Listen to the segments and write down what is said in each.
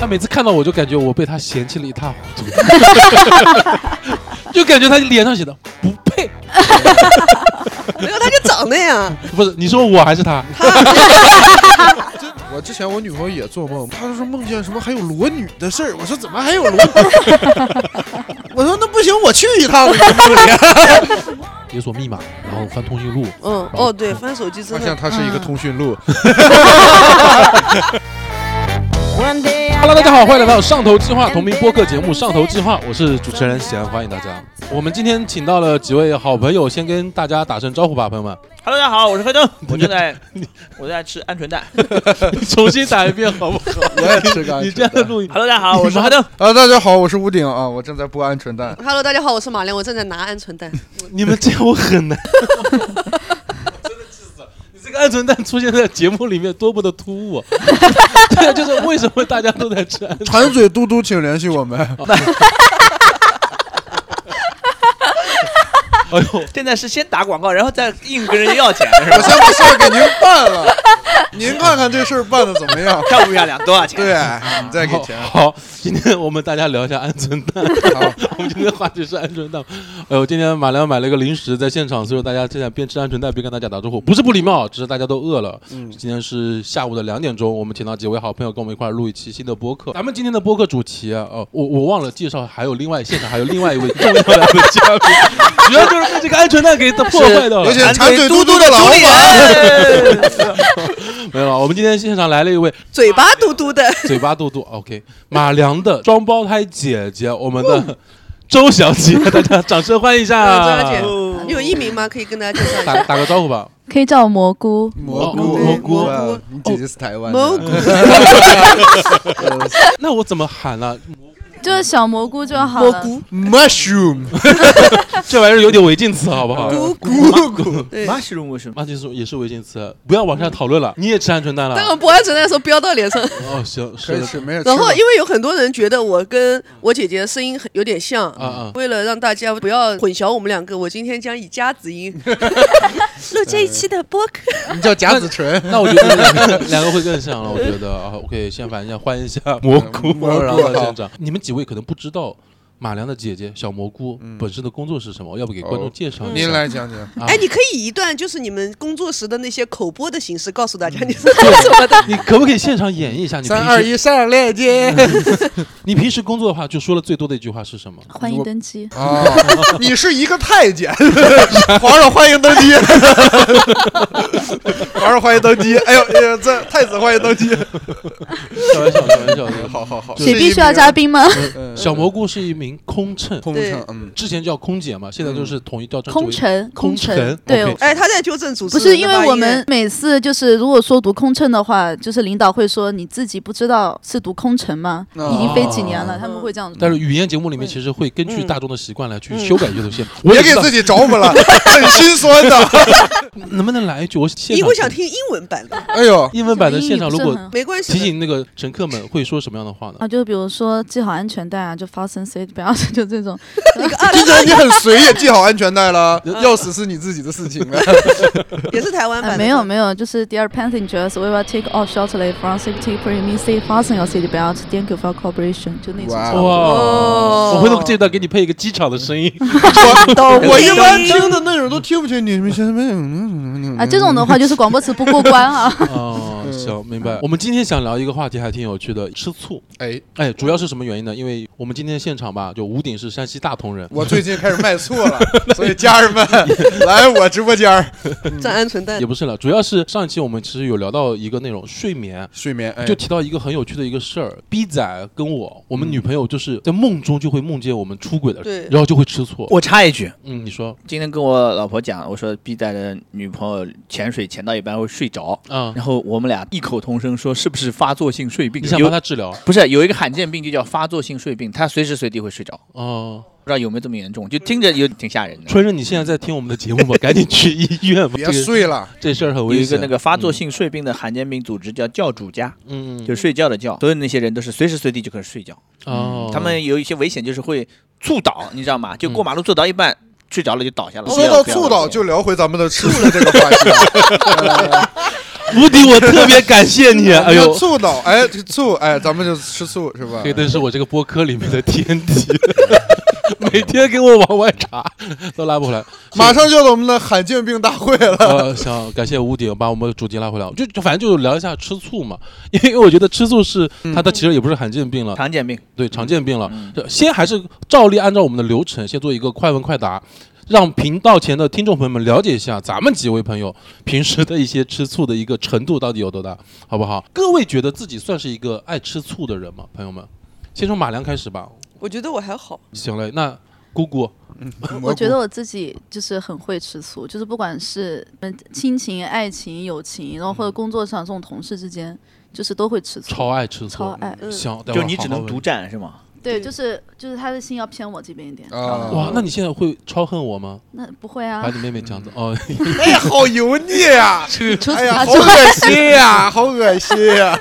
他每次看到我就感觉我被他嫌弃了一塌糊涂，就感觉他脸上写的不配。没有，他就长那样。不是你说我还是他？我之前我女朋友也做梦，她说梦见什么还有裸女的事儿。我说怎么还有裸女？我说那不行，我去一趟吧。解锁密码，然后翻通讯录。嗯，哦，对，翻手机真的。发现它是一个通讯录。Hello，大家好，欢迎来到上头计划同名播客节目《上头计划》，我是主持人喜安，欢迎大家。我们今天请到了几位好朋友，先跟大家打声招呼吧，朋友们。Hello，大家好，我是黑灯，我正在我在吃鹌鹑蛋。重新打一遍好不好？我也吃个鹌鹑蛋你这样的录音，Hello，大家好，我是黑灯。啊，大家好，我是屋顶啊，我正在剥鹌鹑蛋。Hello，大家好，我是马良，我正在拿鹌鹑蛋。你们这样我很难。鹌鹑蛋出现在节目里面多么的突兀啊！对啊，就是为什么大家都在吃鹌鹑？馋嘴嘟嘟，请联系我们。哎呦，现在是先打广告，然后再硬跟人家要钱，是吧？我先把事儿给您办了，您看看这事儿办的怎么样？漂不漂亮？多少钱？对，你再给钱。好，今天我们大家聊一下鹌鹑蛋。好，我们今天的话题是鹌鹑蛋。哎呦，今天马良买了一个零食在现场，所以说大家现在边吃鹌鹑蛋边跟大家打招呼，不是不礼貌，只是大家都饿了。嗯，今天是下午的两点钟，我们请到几位好朋友跟我们一块儿录一期新的播客。咱们今天的播客主题啊，哦，我我忘了介绍，还有另外现场还有另外一位重要的嘉宾，主要就是被这个鹌鹑蛋给破坏掉了而且馋馋嘴嘟嘟嘟的的老板。人。没有了，我们今天现场来了一位嘴巴嘟嘟的，嘴巴嘟嘟，OK，马良的双胞胎姐姐，我们的周小姐，大家掌声欢迎一下。嗯 周小姐哦你有艺名吗？可以跟大家介绍一打下。打个招呼吧。可以叫我蘑菇。蘑菇，哦蘑菇你姐姐是台湾的。蘑菇那我怎么喊呢、就是小蘑菇就好了。蘑菇 mushroom，这玩意儿有点违禁词，好不好？菇菇马西龙为什么？马西龙也是违禁词，不要往下讨论了。你也吃鹌鹑蛋了？但我不鹌鹑蛋的时候飙到脸上。哦，行，是以吃，没事。然后，因为有很多人觉得我跟我姐姐声音很有点像，啊啊，为了让大家不要混淆我们两个，我今天将以夹子音 录这一期的播客。你叫贾子纯，那我觉得两个两个会更像了。我觉得啊，OK，先反正欢迎一下蘑菇，然后到好现场。你们几位可能不知道马良的姐姐小蘑菇本身的工作是什么，要不给观众介绍一下？您来讲讲。啊哎，你可以以一段就是你们工作时的那些口播的形式告诉大家你是做什么的。你可不可以现场演绎一下？你三二一，上链接。你平时工作的话，就说了最多的一句话是什么？欢迎登机。啊，你是一个太监，皇上欢迎登基，皇上欢迎登基。哎呦，哎呦，这太子欢迎登基。开玩笑，开玩笑。好好好，谁必须要嘉宾吗？嗯小蘑菇是一名空乘，空乘，嗯，之前叫空姐嘛，现在就是统一调成空乘，空乘乘。对哎，他在纠正主持不是因为我们每次就是如果说读空乘的话，就是领导会说你自己不知道是读空乘吗？哦已经飞几年了，他们会这样。但是语言节目里面其实会根据嗯大众的习惯来去修改一些东西。我也给自己找补了，很心酸的。能不能来一句？我现你场会想听英文版的，哎呦，英文版的现场，如果没关系。提醒那个乘客们会说什么样的话呢？啊，就比如说系好安全带啊，就 fasten seat belt，就这种。听起来你很随，意系好安全带了，钥匙是你自己的事情了。也是台湾版。没有没有，就是 Dear passengers, we will take off shortly from safety premium seat. Fasten your seat belt. Thank you for cooperation. 就那种。哇我回头这段给你配一个机场的声音。我我一般听的内容都听不清，你们现在没有啊，这种的话就是广播词不过关啊。哦，行，明白。我们今天想聊一个话题，还挺有趣的，吃醋。哎，哎，主要是什么原因呢？因为我们今天现场吧，就吴鼎是山西大同人，我最近开始卖醋了，所以家人们 来我直播间儿蘸鹌鹑蛋也，不是了，主要是上一期我们其实有聊到一个内容，睡眠。睡眠，哎就提到一个很有趣的一个事儿，B 仔跟我，我们女朋友就是在梦中就会梦见我们出轨的，对然后就会吃醋。我插一句，嗯，你说，今天跟我老婆讲，我说 B 仔的女朋友潜水潜到一半会睡着，啊，然后我们俩异口同声说是不是发作性睡病？你想帮他治疗？不是有一个罕见病就叫发作性睡病，他随时随地会睡着，哦，不知道有没有这么严重？就听着有挺吓人的。春生，你现在在听我们的节目吗？赶紧去医院吧，别睡了，这事儿很有危险。一个那个发作性睡病的罕见病组织叫教主家，嗯，嗯，就是睡觉的觉，所有那些人都是随时随地就开始睡觉。哦，他们有一些危险，就是会猝倒，你知道吗？就过马路做到一半。睡着了就倒下了。说到猝倒，就聊回咱们的吃的这个话题。呃无敌，我特别感谢你。哎呦，醋脑，哎，这醋，哎，咱们就吃醋是吧？黑灯是我这个播客里面的天敌，每天给我往外查，都拉不回来。马上就要到我们的罕见病大会了。呃，想感谢无敌把我们的主题拉回来，就就反正就是聊一下吃醋嘛，因为我觉得吃醋是它它其实也不是罕见病了，常见病。对常见病了。先还是照例按照我们的流程，先做一个快问快答，让频道前的听众朋友们了解一下咱们几位朋友平时的一些吃醋的一个程度到底有多大，好不好？各位觉得自己算是一个爱吃醋的人吗？朋友们，先从马良开始吧。我觉得我还好，行嘞，那姑姑，我觉得我自己就是很会吃醋，就是不管是嗯亲情、爱情、友情，然后或者工作上这种同事之间，就是都会吃醋。超爱吃醋，超爱就你只能独占是吗？对，就是就是他的心要偏我这边一点。啊，哇，那你现在会超恨我吗？那不会啊把，你妹妹抢走哦，哎呀，好油腻呀！除此哎呀，好恶心呀，好恶心呀！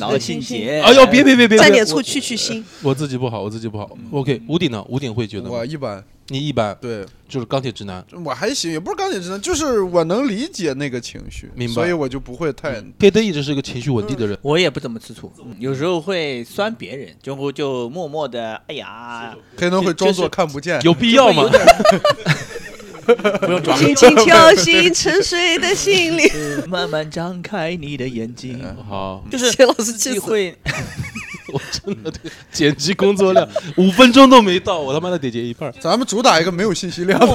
劳心结。哎呦，别别别别，别沾点醋去去腥。我自己不好，我自己不好。OK，吴鼎呢？吴鼎会觉得吗我一般，你一般对就是钢铁直男，我还行，也不是钢铁直男，就是我能理解那个情绪，明白所以我就不会太黑灯一直是一个情绪稳定的人。我也不怎么吃醋，有时候会酸别人，就会就默默的，哎呀，黑灯会装作看不见。有必要吗 不用装，轻轻敲醒沉睡的心灵。慢慢张开你的眼睛，好，就是谢老师气死。你会 我真的这个剪辑工作量 五分钟都没到，我他妈的得剪一半。咱们主打一个没有信息量的，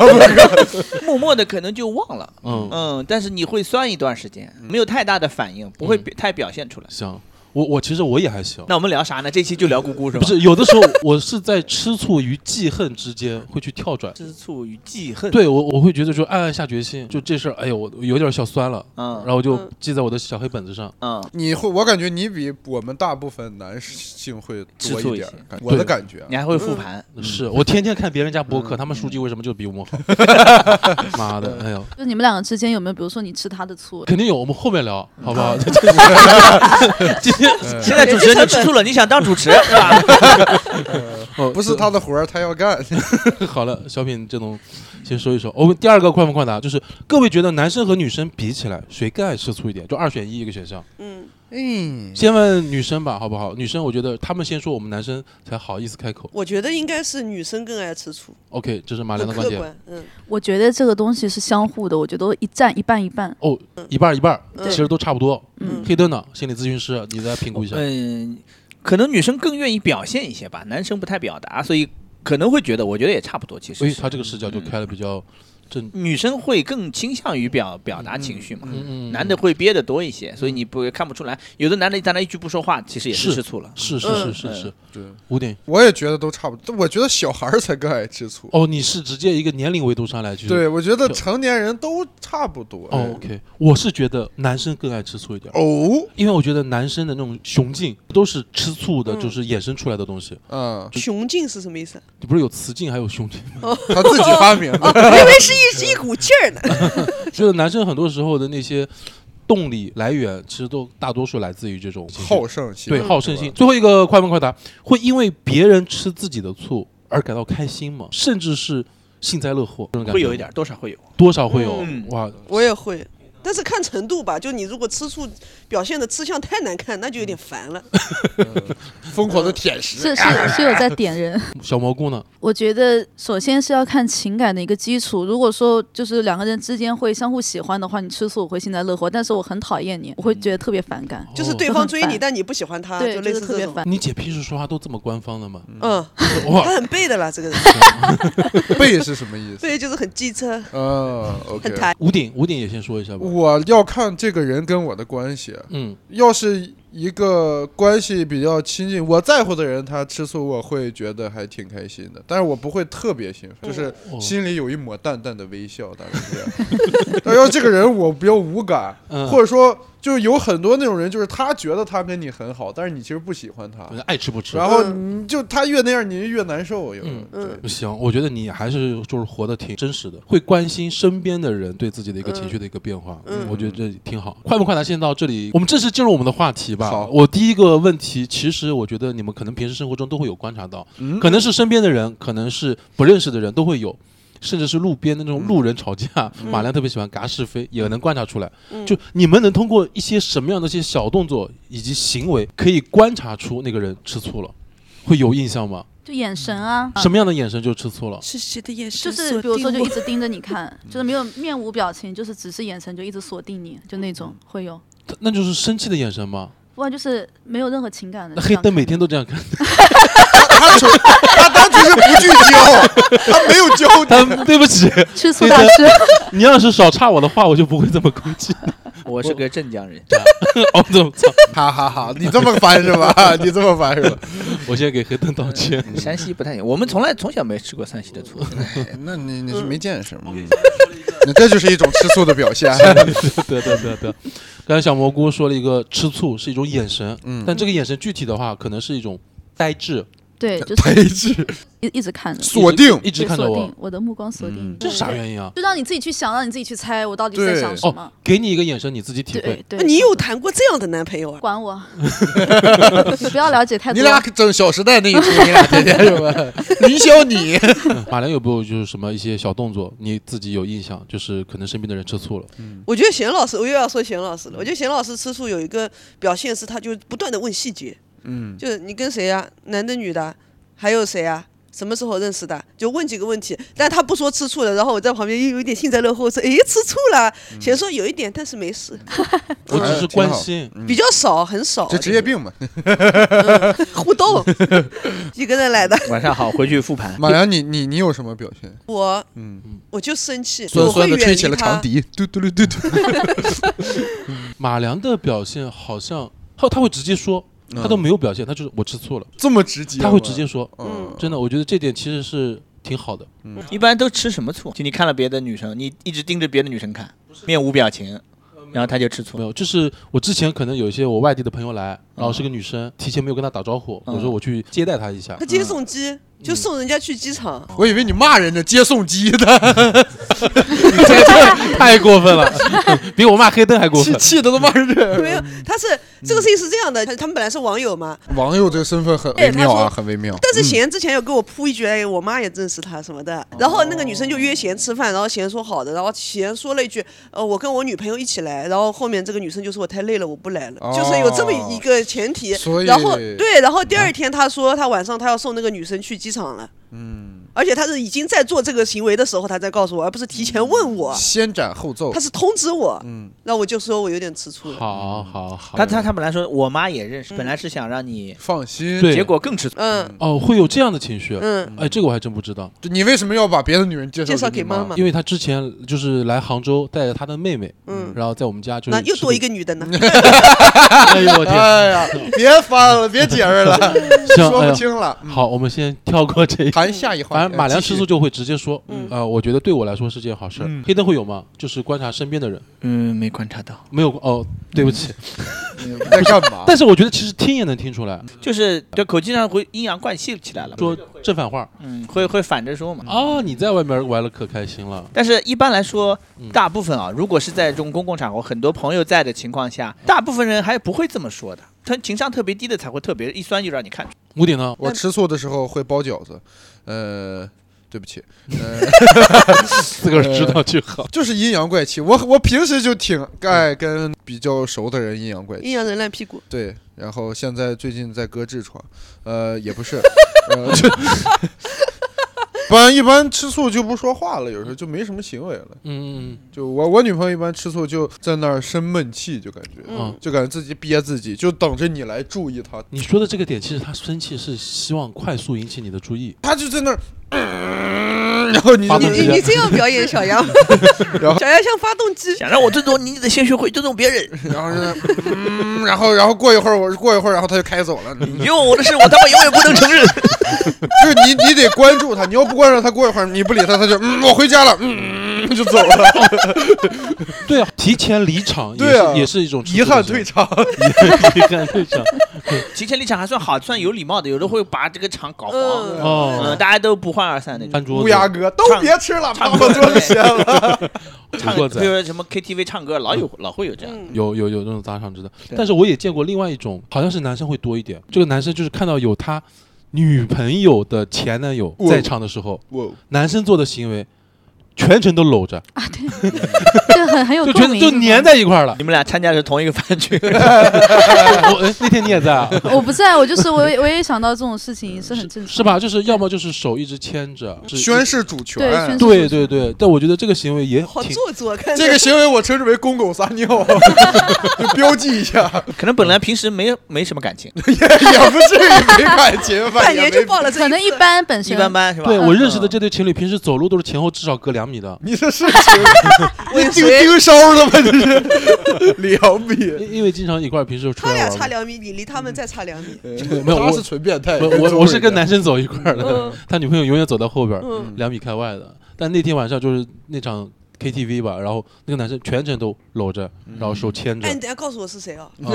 默默的可能就忘了，嗯，嗯，但是你会酸一段时间，没有太大的反应，不会表太表现出来。行，我我其实我也还行。那我们聊啥呢？这期就聊姑姑是吧？不是，有的时候我是在吃醋与记恨之间会去跳转。吃醋与记恨，，对我，我会觉得说暗暗下决心，就这事儿，哎呦，我有点小酸了，嗯然后我就嗯记在我的小黑本子上。嗯，你会，我感觉你比我们大部分男性会多一点吃醋一些，我的感觉啊。你还会复盘，是我天天看别人家博客，他们数据为什么就比我们好？妈的，哎呦，就你们两个之间有没有，比如说你吃他的醋，肯定有，我们后面聊，好不好？现在主持人就吃醋了，你想当主持是吧？哦 不是他的活儿，他要干。好了，小品这种先说一说。我们第二个快问快答就是，各位觉得男生和女生比起来，谁更爱吃醋一点？就二选一一个选项。嗯，嗯，先问女生吧，好不好？女生，我觉得他们先说，我们男生才好意思开口。我觉得应该是女生更爱吃醋，OK，这是马良的观点。嗯，我觉得这个东西是相互的，我觉得一占一半一半。哦，一半一半，嗯其实都差不多。嗯黑灯呢？心理咨询师，你再评估一下。嗯，可能女生更愿意表现一些吧，男生不太表达，所以可能会觉得，我觉得也差不多。其实所以他这个视角就开了比较正。女生会更倾向于表表达情绪嘛，嗯嗯，男的会憋得多一些，所以你不看不出来。有的男的在那一句不说话，其实也是是吃醋了。是是嗯是是是，对，五点。我也觉得都差不多。我觉得小孩儿才更爱吃醋。哦，你是直接一个年龄维度上来去。。对，我觉得成年人都差不多。哦，OK，我是觉得男生更爱吃醋一点。哦，因为我觉得男生的那种雄劲都是吃醋的，嗯就是衍生出来的东西。嗯，雄劲是什么意思？你不是有雌劲还有雄劲吗？他自己发明的。哦，我以为是一一股劲儿呢。就 是男生很多时候的那些动力来源，其实都大多数来自于这种好胜心，对好胜心。最后一个快问快答，会因为别人吃自己的醋而感到开心吗？甚至是幸灾乐祸？这种感觉会有一点，多少会有。多少会有嗯哇。我也会，但是看程度吧。就你如果吃醋表现的吃相太难看，那就有点烦了。疯狂的舔食。是是是有在点人。小蘑菇呢？我觉得首先是要看情感的一个基础。如果说就是两个人之间会相互喜欢的话，你吃醋我会幸灾乐祸，但是我很讨厌你，我会觉得特别反感。就是对方追你，但你不喜欢他，就类似这种。特别烦。你姐平时说话都这么官方的吗？嗯，哇，他很背的啦，这个人 背是什么意思？背就是很机车，嗯，OK 很。抬。吴鼎，吴鼎也先说一下吧。我要看这个人跟我的关系，嗯，要是一个关系比较亲近，我在乎的人，他吃醋，我会觉得还挺开心的，但是我不会特别兴奋，就是哦心里有一抹淡淡的微笑，大概是这样。但要这个人我比较无感，嗯或者说就是有很多那种人，就是他觉得他跟你很好，但是你其实不喜欢他，爱吃不吃。然后你就他越那样，你就越难受。有嗯对嗯行，我觉得你还是就是活得挺真实的，会关心身边的人对自己的一个情绪的一个变化，嗯我觉得这挺好。快不快答？先到这里，我们正式进入我们的话题吧。好我第一个问题，其实我觉得你们可能平时生活中都会有观察到，嗯可能是身边的人，可能是不认识的人都会有。甚至是路边的那种路人吵架，马良特别喜欢嘎是非，也能观察出来。嗯就你们能通过一些什么样的一些小动作以及行为，可以观察出那个人吃醋了，会有印象吗？就眼神啊，什么样的眼神就吃醋了？是谁的眼神就？是比如说就一直盯着你看，就是没有面无表情，就是只是眼神就一直锁定你，就那种会有，那就是生气的眼神吗？不然就是没有任何情感的。那黑灯每天都这样看，他纯他单纯是不聚焦，他没有焦他点。对不起，吃醋大师，你要是少插我的话，我就不会这么攻击。我是个镇江人，哦，怎么操？哈哈哈，你这么烦是吧？你这么烦是吧？我先给黑灯道歉。山西不太行，我们从来从小没吃过山西的醋。哎那你你是没见识吗？那这就是一种吃醋的表现。对对对对，刚才小蘑菇说了一个吃醋是一种眼神，嗯但这个眼神具体的话，可能是一种呆滞，对，就呆是滞，一一直看着，锁定一直看着我对锁定，我的目光锁定嗯，这是啥原因啊？就让你自己去想，让你自己去猜我到底在想什么哦。，给你一个眼神，你自己体会对。对，你有谈过这样的男朋友啊？管我，你 不要了解太多。你俩整《小时代》那一出，你俩天天是吧？林小你，马良有没有就是什么一些小动作，你自己有印象，就是可能身边的人吃醋了？我觉得贤老师，我又要说贤老师了。我觉得贤老师吃醋有一个表现是，他就不断的问细节，嗯，就是你跟谁呀、男的女的，还有谁啊、什么时候认识的？就问几个问题，但他不说吃醋了，然后我在旁边又有一点幸灾乐祸，说：“诶，吃醋了。”先说有一点，但是没事，我只是关心，比较少，很少。这职业病嘛。互动，一个人来的，晚上好，回去复盘。马良，你你你有什么表现？我嗯，我就生气，酸我会远离酸的吹起了长。笛，嘟嘟噜嘟嘟。马良的表现好像他他会直接说，他都没有表现，他就是我吃醋了，这么直接，他会直接说，嗯，真的，我觉得这点其实是挺好的。一般都吃什么醋？就你看了别的女生，你一直盯着别的女生看，面无表情，然后他就吃醋。没。有，就是我之前可能有一些我外地的朋友来，然后是个女生，提前没有跟她打招呼，嗯。我说我去接待她一下。他，接送机就送人家去机场，我以为你骂人家，接送机的，太过分了，比我骂黑灯还过分。气气的都骂人。没有，他是这个事情是这样的，他他们本来是网友嘛，网友这个身份很微妙啊，很微妙。但是贤之前有给我铺一句，哎，我妈也认识他什么的。然后那个女生就约贤吃饭，然后贤说好的，然后贤说了一句，呃，我跟我女朋友一起来。然后后面这个女生就说我太累了，我不来了，哦就是有这么一个前提。所以然后对，然后第二天他说他晚上他要送那个女生去机场了，嗯，而且他是已经在做这个行为的时候他才告诉我，而不是提前问我，先斩后奏他。是通知我。嗯，那我就说我有点吃醋了。好好好，他他他本来说我妈也认识，本来是想让你，放心。对结果更吃醋。嗯哦，会有这样的情绪。嗯，哎，这个我还真不知道，就你为什么要把别的女人介介绍给妈妈因为他之前就是来杭州带着他的妹妹，嗯，然后在我们家就那又多一个，女的呢。哎呦我天，哎呀，别翻了，别解释了，行，说不清了。嗯，好，我们先跳过这一。谈下一话马良吃醋就会直接说，嗯呃，我觉得对我来说是件好事嗯。黑灯会有吗？就是观察身边的人，嗯，没观察到，没有哦，对不起。在干嘛？但是我觉得其实听也能听出来，就是这口气上会阴阳怪气起来了，说正反话。嗯，会会反着说嘛。哦，你在外面玩的可开心了。但是一般来说嗯，大部分啊，如果是在这种公共场合，很多朋友在的情况下，大部分人还不会这么说的。他情商特别低的才会特别一酸就让你看出。五点呢？我吃醋的时候会包饺子，呃，对不起，呃，自个儿知道就好。就是阴阳怪气。我我平时就挺爱跟比较熟的人阴阳怪气。阴阳人烂屁股。对，然后现在最近在割痔疮，呃，也不是，呃，就不然一般吃醋就不说话了，有时候就没什么行为了。嗯嗯就我我女朋友一般吃醋就在那儿生闷气，就感觉，嗯就感觉自己憋自己，就等着你来注意她。你说的这个点，其实她生气是希望快速引起你的注意。她就在那儿，嗯然后你你你你这样表演小杨，然后 小杨像发动机。想让我尊重你，你得先学会尊重别人。然后嗯，然后然后过一会儿我过一会儿，然后他就开走了。你用我的事，我他妈永远不能承认。就是你你得关注他，你要不关注他，过一会儿你不理他，他就嗯我回家了，嗯 就走了，对啊，提前离场也对啊。是也是一种 遗憾退场，遗憾退场。提前离场还算好，算有礼貌的，有的会把这个场搞黄。哦，大家都不欢而散那种。乌鸦哥都别吃了，唱把我桌子掀了。唱，古惑仔比如说什么 KTV 唱歌，老有老会有这样。嗯，有有有那种砸场子的，但是我也见过另外一种，好像是男生会多一点。这个男生就是看到有他女朋友的前男友在场的时候，哇，男生做的行为全程都搂着啊，对，就很很有就共鸣，全就粘在一块儿了。你们俩参加的是同一个饭局，我哎，那天你也在啊？我不在，我就是我也我也想到这种事情是很正常，是吧？？就是要么就是手一直牵着，是宣誓主权。对宣誓对对对，但我觉得这个行为也好挺做作，看这个行为我称之为公狗撒尿，就标记一下，可能本来平时没没什么感情，也也不至于没感情，半年就报了这可能一次般本身一般般是吧？对我认识的嗯这对情侣，平时走路都是前后至少隔两米的。你这是情，你盯盯梢的吗？这是 两米，因因为经常一块儿平时出他俩来玩嘛。差两米，你离他们再差两米。没有我他是纯变态。我我我是跟男生走一块儿的嗯，他女朋友永远走在后边儿，嗯，两米开外的。但那天晚上就是那场 KTV 吧，然后那个男生全程都搂着，然后手牵着哎，。你等下告诉我是谁啊？啊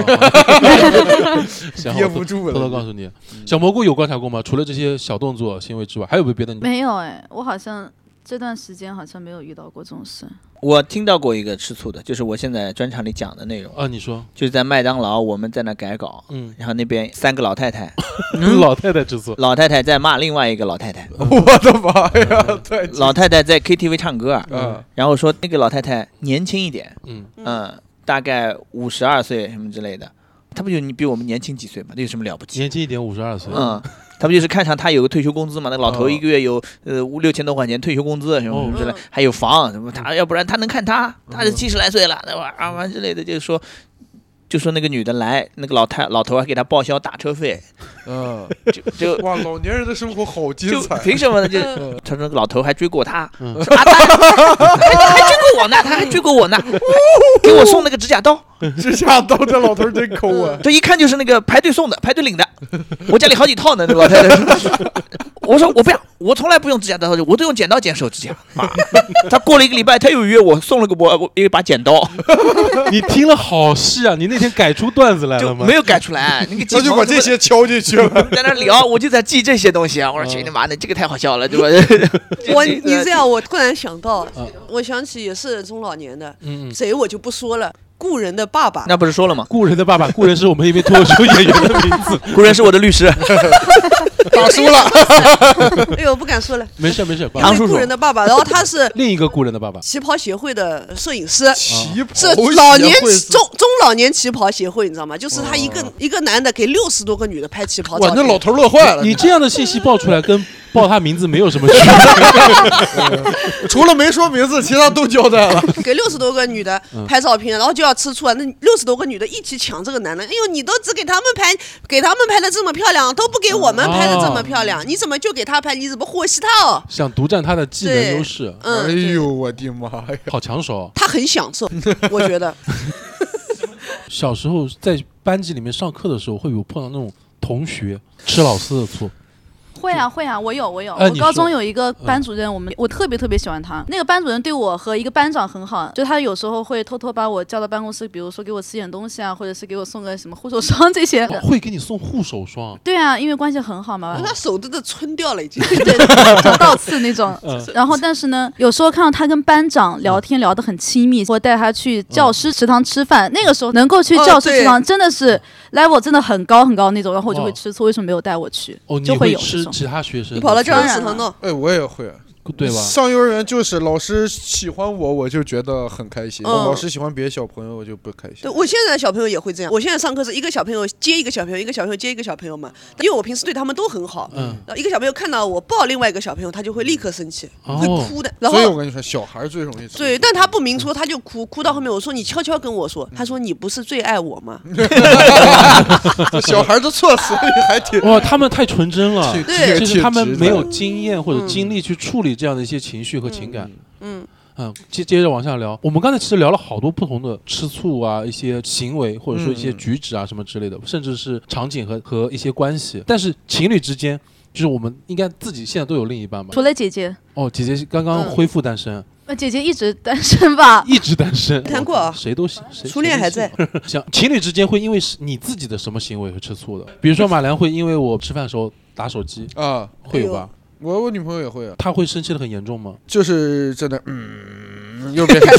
行憋我不住了偷偷告诉你，小蘑菇有观察过吗？除了这些小动作行为之外，还有没有别的？没有哎，我好像这段时间好像没有遇到过这种事。我听到过一个吃醋的，就是我现在专场里讲的内容，啊，你说，就是在麦当劳我们在那改稿，嗯，然后那边三个老太太，老太太吃醋，老太太在骂另外一个老太太，我的妈呀！对。老太太在 KTV 唱歌，嗯，然后说那个老太太年轻一点，嗯，嗯，大概五十二岁什么之类的，她不就你比我们年轻几岁嘛？那有什么了不起？年轻一点，五十二岁，嗯，他不就是看上他有个退休工资嘛？那个老头哦一个月有呃五六千多块钱退休工资什么什么之类哦，还有房什么，他要不然他能看他，他是七十来岁了，对吧？啊完之类的，就是说。就说那个女的来，那个老太老头还给她报销打车费，嗯，就就哇，老年人的生活好精彩。凭什么呢？就嗯他说那个老头还追过他，嗯说啊，他还还追过我呢，他还追过我呢，给我送那个指甲刀，指甲刀，这老头儿真抠啊！这一看就是那个排队送的，排队领的。我家里好几套呢，那老太太。我说我不要，我从来不用指甲刀，我都用剪刀剪手指甲。妈，他过了一个礼拜，他又约我送了个我我一把剪刀，你听了好细啊！你那天改出段子来了吗？没有改出来。那个那就把这些敲进去了。在那聊，我就在记这些东西啊。我说去你妈的，这个太好笑了，对吧？我你这样，我突然想到嗯，我想起也是中老年的，嗯嗯。谁我就不说了。故人的爸爸，那不是说了吗？故人的爸爸，故人是我们一位脱口秀演员的名字。故人是我的律师，打输了，哎呦，不敢说了。没事没事，唐叔叔故人的爸爸，然后他是另一个故人的爸爸。旗袍协会的摄影师，旗袍是老年中中老年旗袍协会，你知道吗？就是他一个一个男的给六十多个女的拍旗袍哇，照片。那老头乐坏了。你这样的信息爆出来，跟报他名字没有什么区别。除了没说名字，其他都交代了。给六十多个女的嗯拍照片，然后就要吃醋啊！那六十多个女的一起抢这个男的，哎呦，你都只给他们拍，给他们拍的这么漂亮，都不给我们拍的这么漂亮，你怎么就给他拍？你怎么和稀他哦？想独占他的技能优势，嗯，哎呦，我的妈呀！好抢手。他很享受，我觉得。小时候在班级里面上课的时候，会有碰到那种同学吃老师的醋。会啊会啊，我有我有，我高中有一个班主任，我们我特别特别喜欢他。那个班主任对我和一个班长很好，就他有时候会偷偷把我叫到办公室，比如说给我吃点东西啊，或者是给我送个什么护手霜 这些。哦会给你送护手霜，对啊，因为关系很好嘛，他手都都春掉了，已经。对，就倒刺那种。嗯 然后，但是呢，有时候看到他跟班长聊天聊得很亲密，或带他去教师食堂吃饭，那个时候能够去哦教师食堂，真的是 level 真的很高很高那种，然后我就会哦吃醋，为什么没有带我去？哦，你就会有。吃其他学生？你跑到教当然了师食堂弄，哎，我也会。对吧？上幼儿园就是老师喜欢我，我就觉得很开心；嗯老师喜欢别的小朋友，我就不开心对。我现在的小朋友也会这样。我现在上课是一个小朋友接一个小朋友，一个小朋友接一个小朋友嘛，因为我平时对他们都很好。嗯，然后一个小朋友看到我抱另外一个小朋友，他就会立刻生气，哦会哭的。然后所以我跟你说，小孩最容易吃对，但他不明说，他就哭，哭到后面我说你悄悄跟我说，他说你不是最爱我吗？这小孩儿的措辞还挺哇，他们太纯真了，挺对就是他们没有经验或者嗯精力去处理这样的一些情绪和情感。嗯，嗯，接接着往下聊，我们刚才其实聊了好多不同的吃醋啊，一些行为或者说一些嗯举止啊什么之类的，甚至是场景和和一些关系。但是情侣之间，就是我们应该自己现在都有另一半吧除？了姐姐，哦，姐姐刚刚嗯恢复单身，呃，姐姐一直单身吧？一直单身，谈过啊谁都行，谁初恋还在。谁都行行，情侣之间会因为是你自己的什么行为会吃醋的？比如说马良会因为我吃饭的时候打手机，啊。会有吧？我我女朋友也会啊，她会生气的很严重吗？就是真的，嗯，又变成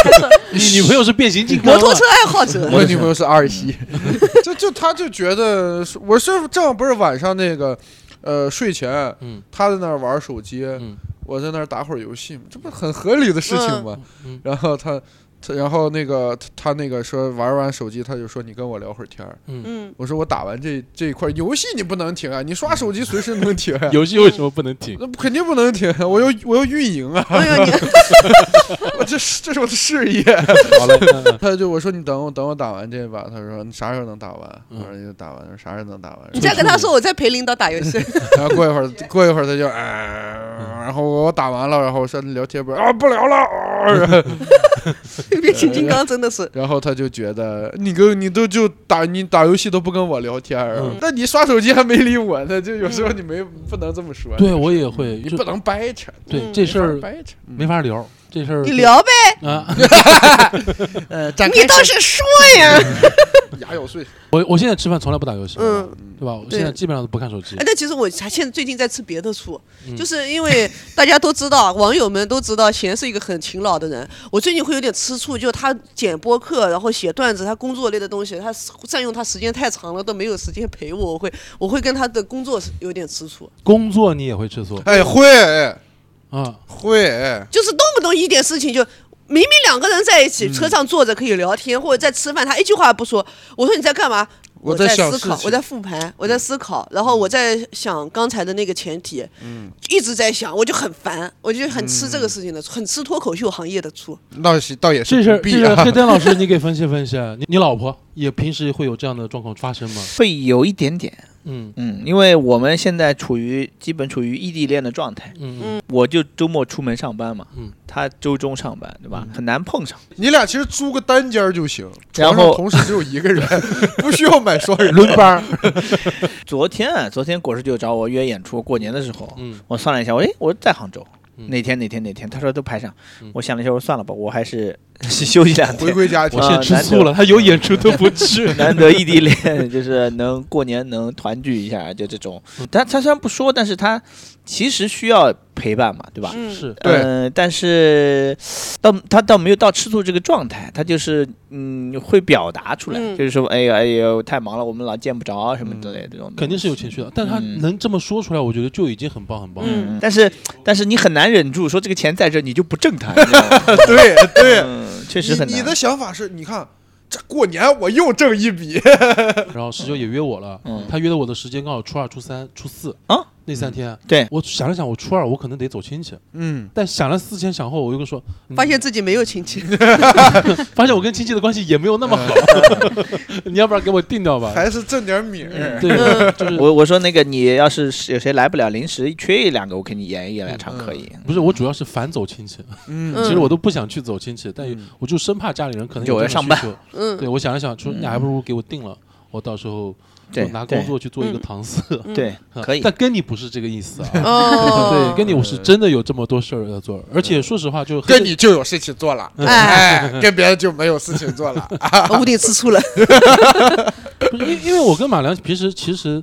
你女朋友是变形金刚啊？摩托车爱好者，我女朋友是二喜，就就她就觉得是我是正好不是晚上那个，呃，睡前嗯她在那儿玩手机，嗯我我在那儿打会儿游戏嘛，这不很合理的事情吗？嗯嗯然后他他然后那个他他那个说玩完手机，他就说你跟我聊会儿天儿。嗯，我说我打完这这一块游戏你不能停啊，你刷手机随时能停啊。游戏为什么不能停？那肯定不能停，我要我要运营啊！哎 我这是这是我的事业。好嘞，嗯嗯他就我说你等我等我打完这把，他说你啥时候能打完？嗯我说就打完，啥时候能打完？你再跟他说我在陪领导打游戏，然后过一会儿过一会儿他就哎，然后我打完了，然后我说聊天不啊不聊了，啊然后 变形金刚真的是。然后他就觉得你跟你都就打你打游戏都不跟我聊天儿嗯，那你刷手机还没理我呢，就有时候你没不能这么说。对我也会，就你不能掰扯，对嗯这事儿掰扯，没法聊，这事儿你聊呗，啊。呃，展你倒是说呀。牙咬碎。我我现在吃饭从来不打游戏，嗯，对吧？我现在基本上都不看手机哎，。但其实我还现在最近在吃别的醋，嗯就是因为大家都知道，网友们都知道，贤是一个很勤劳的人。我最近会有点吃醋，就他剪播客，然后写段子，他工作类的东西，他占用他时间太长了，都没有时间陪我，我会我会跟他的工作是有点吃醋，工作你也会吃醋哎，会哎啊？会哎，就是动不动一点事情就。明明两个人在一起，车上坐着可以聊天，或者在吃饭，他一句话也不说。我说你在干嘛？我在思考我在复盘，我在思考，然后我在想刚才的那个前提，嗯，一直在想，我就很烦，我就很吃这个事情的，很吃脱口秀行业的醋。那是倒也是这事儿这事儿黑灯老师，你给分析分析啊。你你老婆也平时会有这样的状况发生吗？会有一点点，嗯。嗯，因为我们现在处于基本处于异地恋的状态，嗯嗯。嗯。我就周末出门上班嘛，嗯，他周中上班，对吧？嗯。很难碰上。你俩其实租个单间儿就行，然后同时只有一个人，不需要买双人轮班儿，昨天啊，昨天果实就找我约演出，过年的时候，嗯。我算了一下，我哎，我在杭州，嗯哪天哪天哪天，他说都排上嗯，我想了一下，我说算了吧，我还是 休息两回天。归家庭我。现在吃醋了，他有演出都不去。难得异地恋，就是能过年能团聚一下，就这种。他他虽然不说，但是他其实需要陪伴嘛，对吧？嗯，是。对。嗯，但是倒他倒没有到吃醋这个状态，他就是嗯会表达出来，嗯。就是说哎呦哎呦太忙了，我们老见不着什么之类的这种。肯定是有情绪的，但他嗯。能这么说出来，我觉得就已经很棒很棒了。但是但是你很难忍住说这个钱在这，你就不挣他。你知道吗？对对，嗯，确实很难。你你的想法是，你看这过年我又挣一笔，然后十九也约我了，嗯。他约的我的时间刚好初二、初三、初四。啊那三天。对我想了想，我初二我可能得走亲戚，嗯，但想了思前想后，我又说，嗯发现自己没有亲戚，发现我跟亲戚的关系也没有那么好，你要不然给我定掉吧？还是挣点米儿。对，就是 我我说那个你要是有谁来不了，临时缺一两个，我给你演一演两场可以。不是我主要是反走亲戚，嗯嗯其实我都不想去走亲戚，但嗯我就生怕家里人可能有我要上班。嗯对，我想了想，说嗯你还不如给我定了，我到时候拿工作去做一个嗯搪塞。对，可以。但跟你不是这个意思啊。哦，对，跟你我是真的有这么多事儿要做，而且说实话，就跟你就有事情做了，哎，哎，跟别人就没有事情做了。我有点吃醋了，不是因因为我跟马良平时其实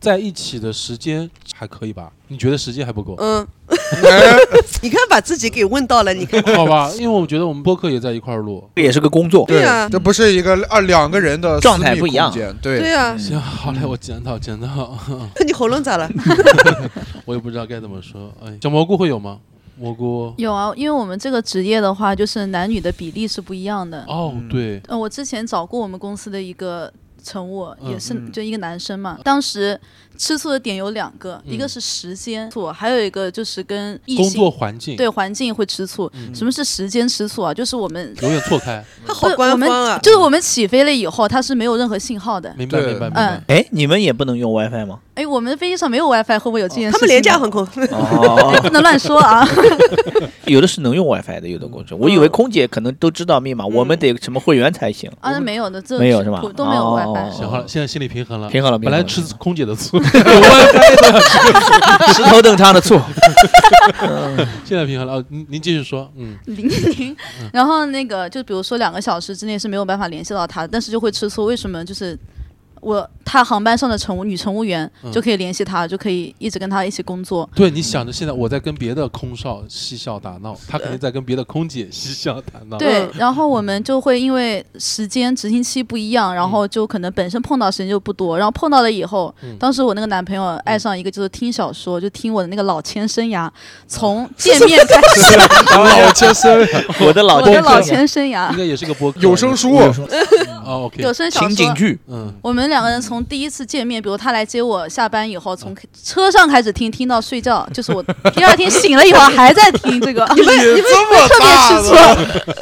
在一起的时间还可以吧？你觉得时间还不够？嗯，哎 你看把自己给问到了，你看，好吧，因为我觉得我们播客也在一块儿录。这也是个工作。对啊这不是一个二两个人的状态不一样对对啊，行，好嘞，我检讨检讨，你喉咙咋了？我也不知道该怎么说。哎，小蘑菇会有吗？蘑菇有啊，因为我们这个职业的话，就是男女的比例是不一样的。哦，嗯对，呃，我之前找过我们公司的一个乘务，也是嗯就一个男生嘛。当时吃醋的点有两个，一个嗯是时间醋，还有一个就是跟异工性作环境对环境会吃醋。嗯什么是时间吃醋啊？就是我们永远错开，他好不我们官方啊，就是我们起飞了以后，它是没有任何信号的。明白明白明白嗯。哎，你们也不能用 WiFi 吗？哎，我们飞机上没有 WiFi，会不会有这件事情？他们廉价航空，哦，不能乱说啊。有的是能用 WiFi 的，有的公司。我以为空姐可能都知道密码，我们得什么会员才行。啊，那没有的，这没有是吧都没有哦 WiFi。行好了，现在心理平衡了。平衡了，本来吃空姐的醋，石头等他的醋，现在平衡了。哦，您您继续说，嗯，零零，然后那个就比如说两个小时之内是没有办法联系到他，但是就会吃醋，为什么？就是我他航班上的乘务女乘务员嗯。就可以联系他，就可以一直跟他一起工作。对，你想着现在我在跟别的空少嬉笑打闹，他肯定在跟别的空姐嬉笑打闹。对嗯，然后我们就会因为时间执行期不一样，然后就可能本身碰到时间就不多，然后碰到了以后，嗯。当时我那个男朋友爱上一个就是听小说，就听我的那个老千生涯，从见面开始，老切身我的老我的老千生涯。应，该也是个播客。有声书，哦，OK，有声小说。情景剧，嗯，我们两个人从第一次见面，比如他来接我下班以后，从车上开始听，听到睡觉，就是我第二天醒了以后还在听这个，你们这么特别大吃，醋。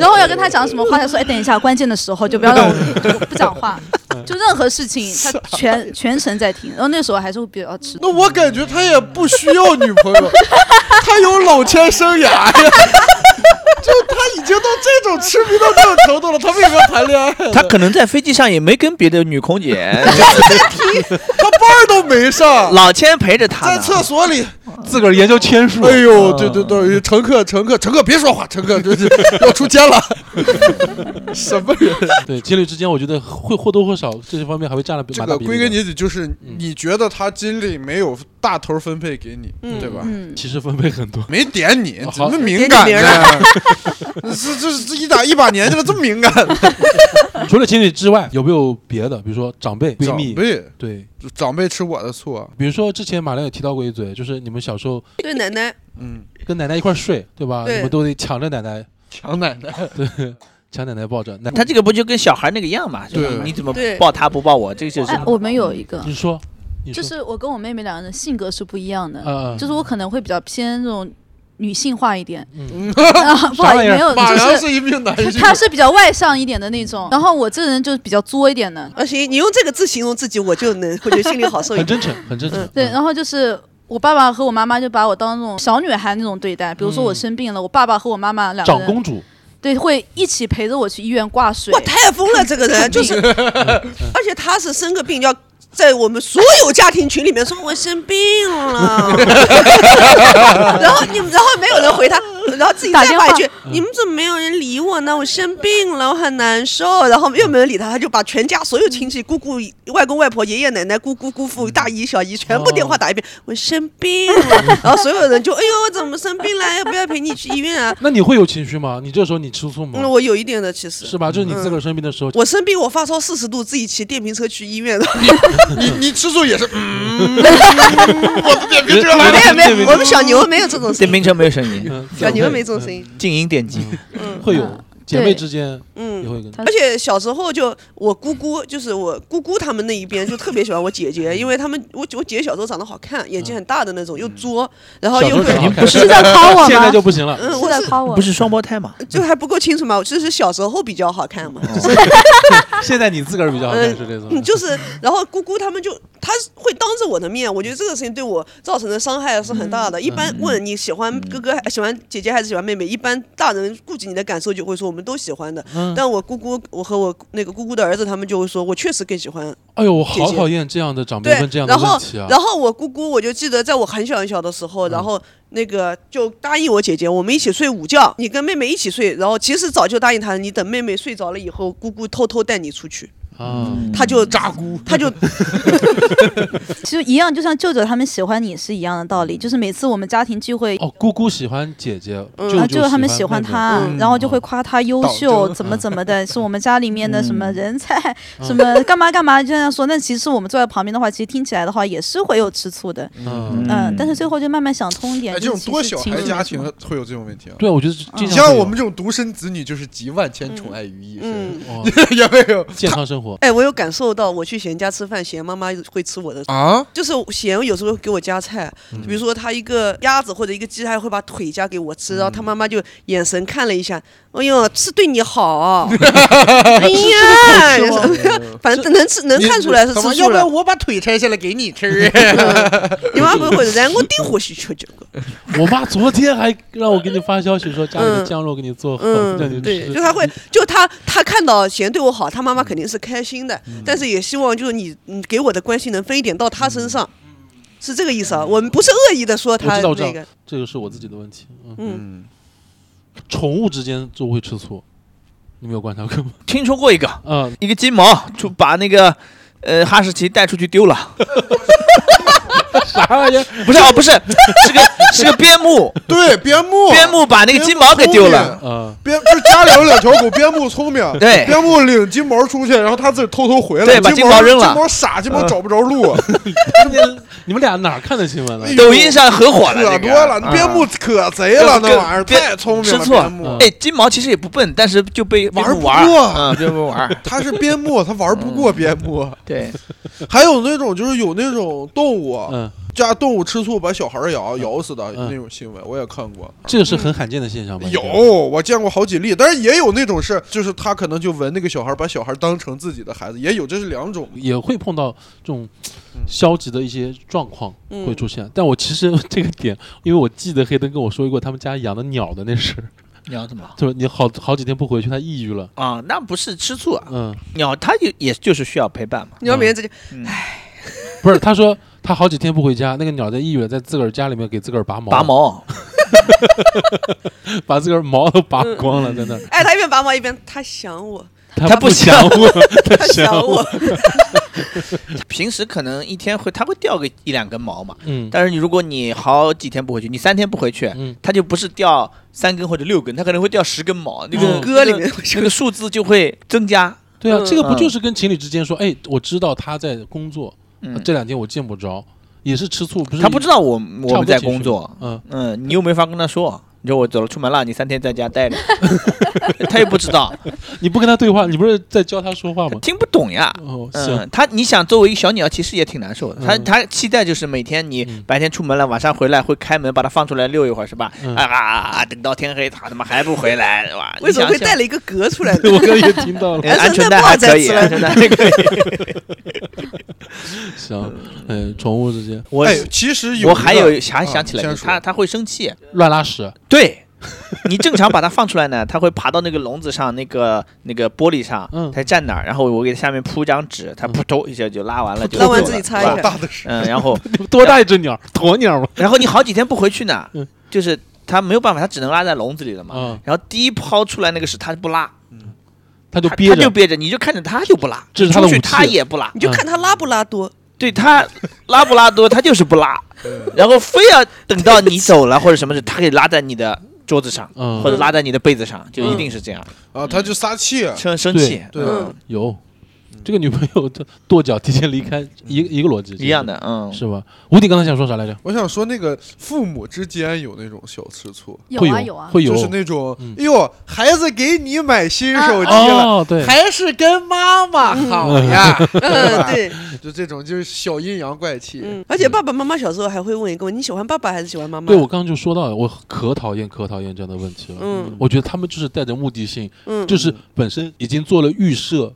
然后要跟他讲什么话，他说：“哎，等一下，关键的时候就不要让我就不讲话，就任何事情他全全程在听。”然后那时候还是会比较吃那我感觉他也不需要女朋友，他有老千生涯呀。就他已经到这种痴迷到这种程度了，他为什么要谈恋爱？他可能在飞机上也没跟别的女空姐，他班儿都没上，老千陪着他在。厕所里。自个儿研究签数。哎呦，啊对对对，乘客乘客乘客别说话，乘客就是要出监了。什么人？对，情侣之间，我觉得会或多或少这些方面还会占了这个归蛮大比例的。根结底就是你觉得他精力没有大头分配给你，嗯对吧？嗯，其实分配很多。没点你，怎么敏感呢？这这这一打一把年纪了，这么敏感？除了情侣之外，有没有别的？比如说长辈、闺蜜，长辈对，长辈吃我的醋啊，比如说之前马良也提到过一嘴，就是你们小时候对奶奶，嗯，跟奶奶一块睡，对吧？对。你们都得抢着奶奶，抢奶奶，对，抢奶奶抱着。那他这个不就跟小孩那个一样嘛？对。你怎么对。抱他不抱我？这个就是哎，我们有一个，你说，你说，就是我跟我妹妹两个人性格是不一样的，嗯，就是我可能会比较偏那种女性化一点，嗯。啊，不好意思，没有，马就是良是一名男性，他是比较外向一点的那种，然后我这人就是比较作一点的，啊行，你用这个字形容自己，我就能，我就心里好受一点。很真诚，很真诚。对，嗯。然后就是我爸爸和我妈妈就把我当那种小女孩那种对待，比如说我生病了，我爸爸和我妈妈两个人长公主，对会一起陪着我去医院挂水。哇，。太疯了，这个人就是，而且他是生个病要。在我们所有家庭群里面说我生病了，然后你们，然后没有人回他，然后自己打电话再发一句：“你们怎么没有人理我呢？我生病了，我很难受。”然后又没有人理他，他就把全家所有亲戚、姑姑、外公外婆、爷爷奶奶、姑姑姑父、大姨小姨全部电话打一遍：“我生病了。”然后所有人就：“哎呦，我怎么生病了？要不要陪你去医院啊 那你会有情绪吗？你这时候你吃醋？”吗？嗯，我有一点的，其实是吧？就是你自个儿生病的时候，我生病，我发烧四十度，自己骑电瓶车去医院的。你你吃醋也是，嗯，我的电瓶车来了。没有没有，我们小牛没有这种声音，电瓶车没有声音，嗯小牛没这种声音。静音电机。嗯会有嗯姐妹之间也嗯。会跟而且小时候就我姑姑，就是我姑姑他们那一边就特别喜欢我姐姐，因为他们我我姐姐小时候长得好看，眼睛很大的那种，又作，然后又会，候长得好看是在 夸我吗？现在就不行了。嗯，是我在夸我不。是双胞胎嘛？就还不够清楚嘛，我就是小时候比较好看嘛，就是 现在你自个儿比较好看是这种嗯，。就是，然后姑姑他们就，他会当着我的面，我觉得这个事情对我造成的伤害是很大的。一般问你喜欢哥哥、喜欢姐姐还是喜欢妹妹，一般大人顾及你的感受就会说我们都喜欢的。嗯但我姑姑，我和我那个姑姑的儿子，他们就会说我确实更喜欢哎呦，我好讨厌这样的长辈对问这样，的然后问题啊！然后我姑姑，我就记得在我很小很小的时候，然后那个就答应我姐姐，我们一起睡午觉，你跟妹妹一起睡。然后其实早就答应她，你等妹妹睡着了以后，姑姑偷偷带你出去。啊，他就扎姑，他就 其实一样，就像舅舅他们喜欢你是一样的道理，就是每次我们家庭聚会。哦，姑姑喜欢姐姐，嗯舅啊，舅舅他们喜欢他，嗯。然后就会夸他优秀，怎么怎么的，是我们家里面的什么人才，嗯。什么干嘛干嘛，就这样说。那其实我们坐在旁边的话，其实听起来的话也是会有吃醋的，嗯，嗯，但是最后就慢慢想通一点。哎，这种多小孩实家庭会有这种问题啊。对，我觉得经你像我们这种独生子女，就是集万千宠爱于一身，也没有。健康生活，哎，我有感受到，我去贤家吃饭，贤妈妈会吃我的，啊。就是贤有时候给我夹菜，比如说他一个鸭子或者一个鸡，他会把腿夹给我吃，然后他妈妈就眼神看了一下，哎呦，是对你好，哎呀，反正能吃能看出来是吃要不然。我把腿拆下来给你吃？你妈不会的，然后我顶欢喜吃这个。我妈昨天还让我给你发消息说家里的酱肉给你做好，让你吃就他会，就他他看到贤对我好，他妈妈肯定是开心的，但是也希望就是你你给我的关心能分一点到他身上，是这个意思啊。我们不是恶意的说他我知道我知道。那个，这个是我自己的问题。嗯，嗯，嗯，宠物之间就会吃醋，你没有观察过吗？听说过一个，嗯，一个金毛就把那个呃，哈士奇带出去丢了，啥玩意儿？不是哦，不是，是个是个边牧，对，边牧，边牧把那个金毛给丢了。嗯，边 就是家里有两条狗，边牧聪明，对。边牧领金毛出去，然后他自己偷偷回来，对把金金毛扔了。金毛傻，金毛找不着路，你们俩哪看的新闻了哎？呦抖音上很火了，可多了，啊边牧可贼了，那玩意儿太聪明了，边牧。嗯。哎，金毛其实也不笨，但是就被玩不边牧玩过儿，嗯，边牧玩儿。他是边牧，他玩不过边牧。对，还有那种就是有那种动物，嗯，家动物吃醋把小孩咬咬死的嗯那种新闻，我也看过。这个是很罕见的现象吧？有，我见过好几例，但是也有那种是，就是他可能就闻那个小孩，把小孩当成自己的孩子，也有，这是两种。也会碰到这种消极的一些状况嗯会出现。但我其实 这个点，因为我记得黑灯跟我说过他们家养的鸟的那事儿，鸟怎么？就是你好好几天不回去，它抑郁了。啊，那不是吃醋啊，嗯，鸟它也也就是需要陪伴嘛。你要每天自己不是，他说他好几天不回家，那个鸟在抑郁了，在自个儿家里面给自个儿拔毛，拔，毛，把自个儿毛都拔光了，在那儿。哎，他一边拔毛一边他想我，他他不想我，他他想想我，平时可能一天会它会掉个一两根毛嘛。嗯，但是你如果你好几天不回去，你三天不回去，嗯。它就不是掉三根或者六根，它可能会掉十根毛，那个嗯。歌里面那个数字就会增加。对啊，嗯这个不就是跟情侣之间说，哎，我知道他在工作，嗯，这两天我见不着，也是吃醋，不是？他不知道我我们在工作，嗯，嗯，你又没法跟他说，你说我走了出门了，你三天在家待着，他也不知道，你不跟他对话，你不是在教他说话吗？听不懂呀。嗯，他你想作为一个小鸟，其实也挺难受的。他嗯他期待就是每天你嗯白天出门了，晚上回来会开门把它放出来遛一会儿，是吧？嗯啊啊啊！等到天黑，他他妈还不回来，是吧！为什么会带了一个嗝出来呢？我刚才也听到了。安全带还可以，安全带还可以。行，哎，宠物之间我哎，其实有我还有想啊想起来先，说他他会生气，乱拉屎，对。你正常把它放出来呢，它会爬到那个笼子上，那个那个玻璃上，嗯它站那儿，然后我给它下面铺一张纸，它扑通一下就拉完了，就拉完自己擦一下大的屎，嗯，然后 多大一只鸟？鸵鸟吗？然后你好几天不回去呢嗯，就是它没有办法，它只能拉在笼子里了嘛。嗯，然后第一抛出来那个屎，它不拉，它就憋着，它就憋着，你就看着它就不拉，这是它的武器出去它也不拉你，就看它拉不拉多。对他拉布拉多，他就是不拉，然后非要等到你走了或者什么事，他可以拉在你的桌子上，嗯。或者拉在你的被子上，就一定是这样，啊，他就撒气，生生气，对。嗯。有这个女朋友的跺脚提前离开，一个一个逻辑，一样的，嗯，是吧？吴迪刚才想说啥来着？我想说那个父母之间有那种小吃醋，会有啊有啊，会有。就是那种嗯，哎呦，孩子给你买新手机了。哦，对，还是跟妈妈好呀，嗯，对，就这种就是小阴阳怪气。嗯，而且爸爸妈妈小时候还会问一个问题：你喜欢爸爸还是喜欢妈妈？对我刚刚就说到了，我可讨厌可讨厌这样的问题了。嗯。我觉得他们就是带着目的性，嗯，就是本身已经做了预设，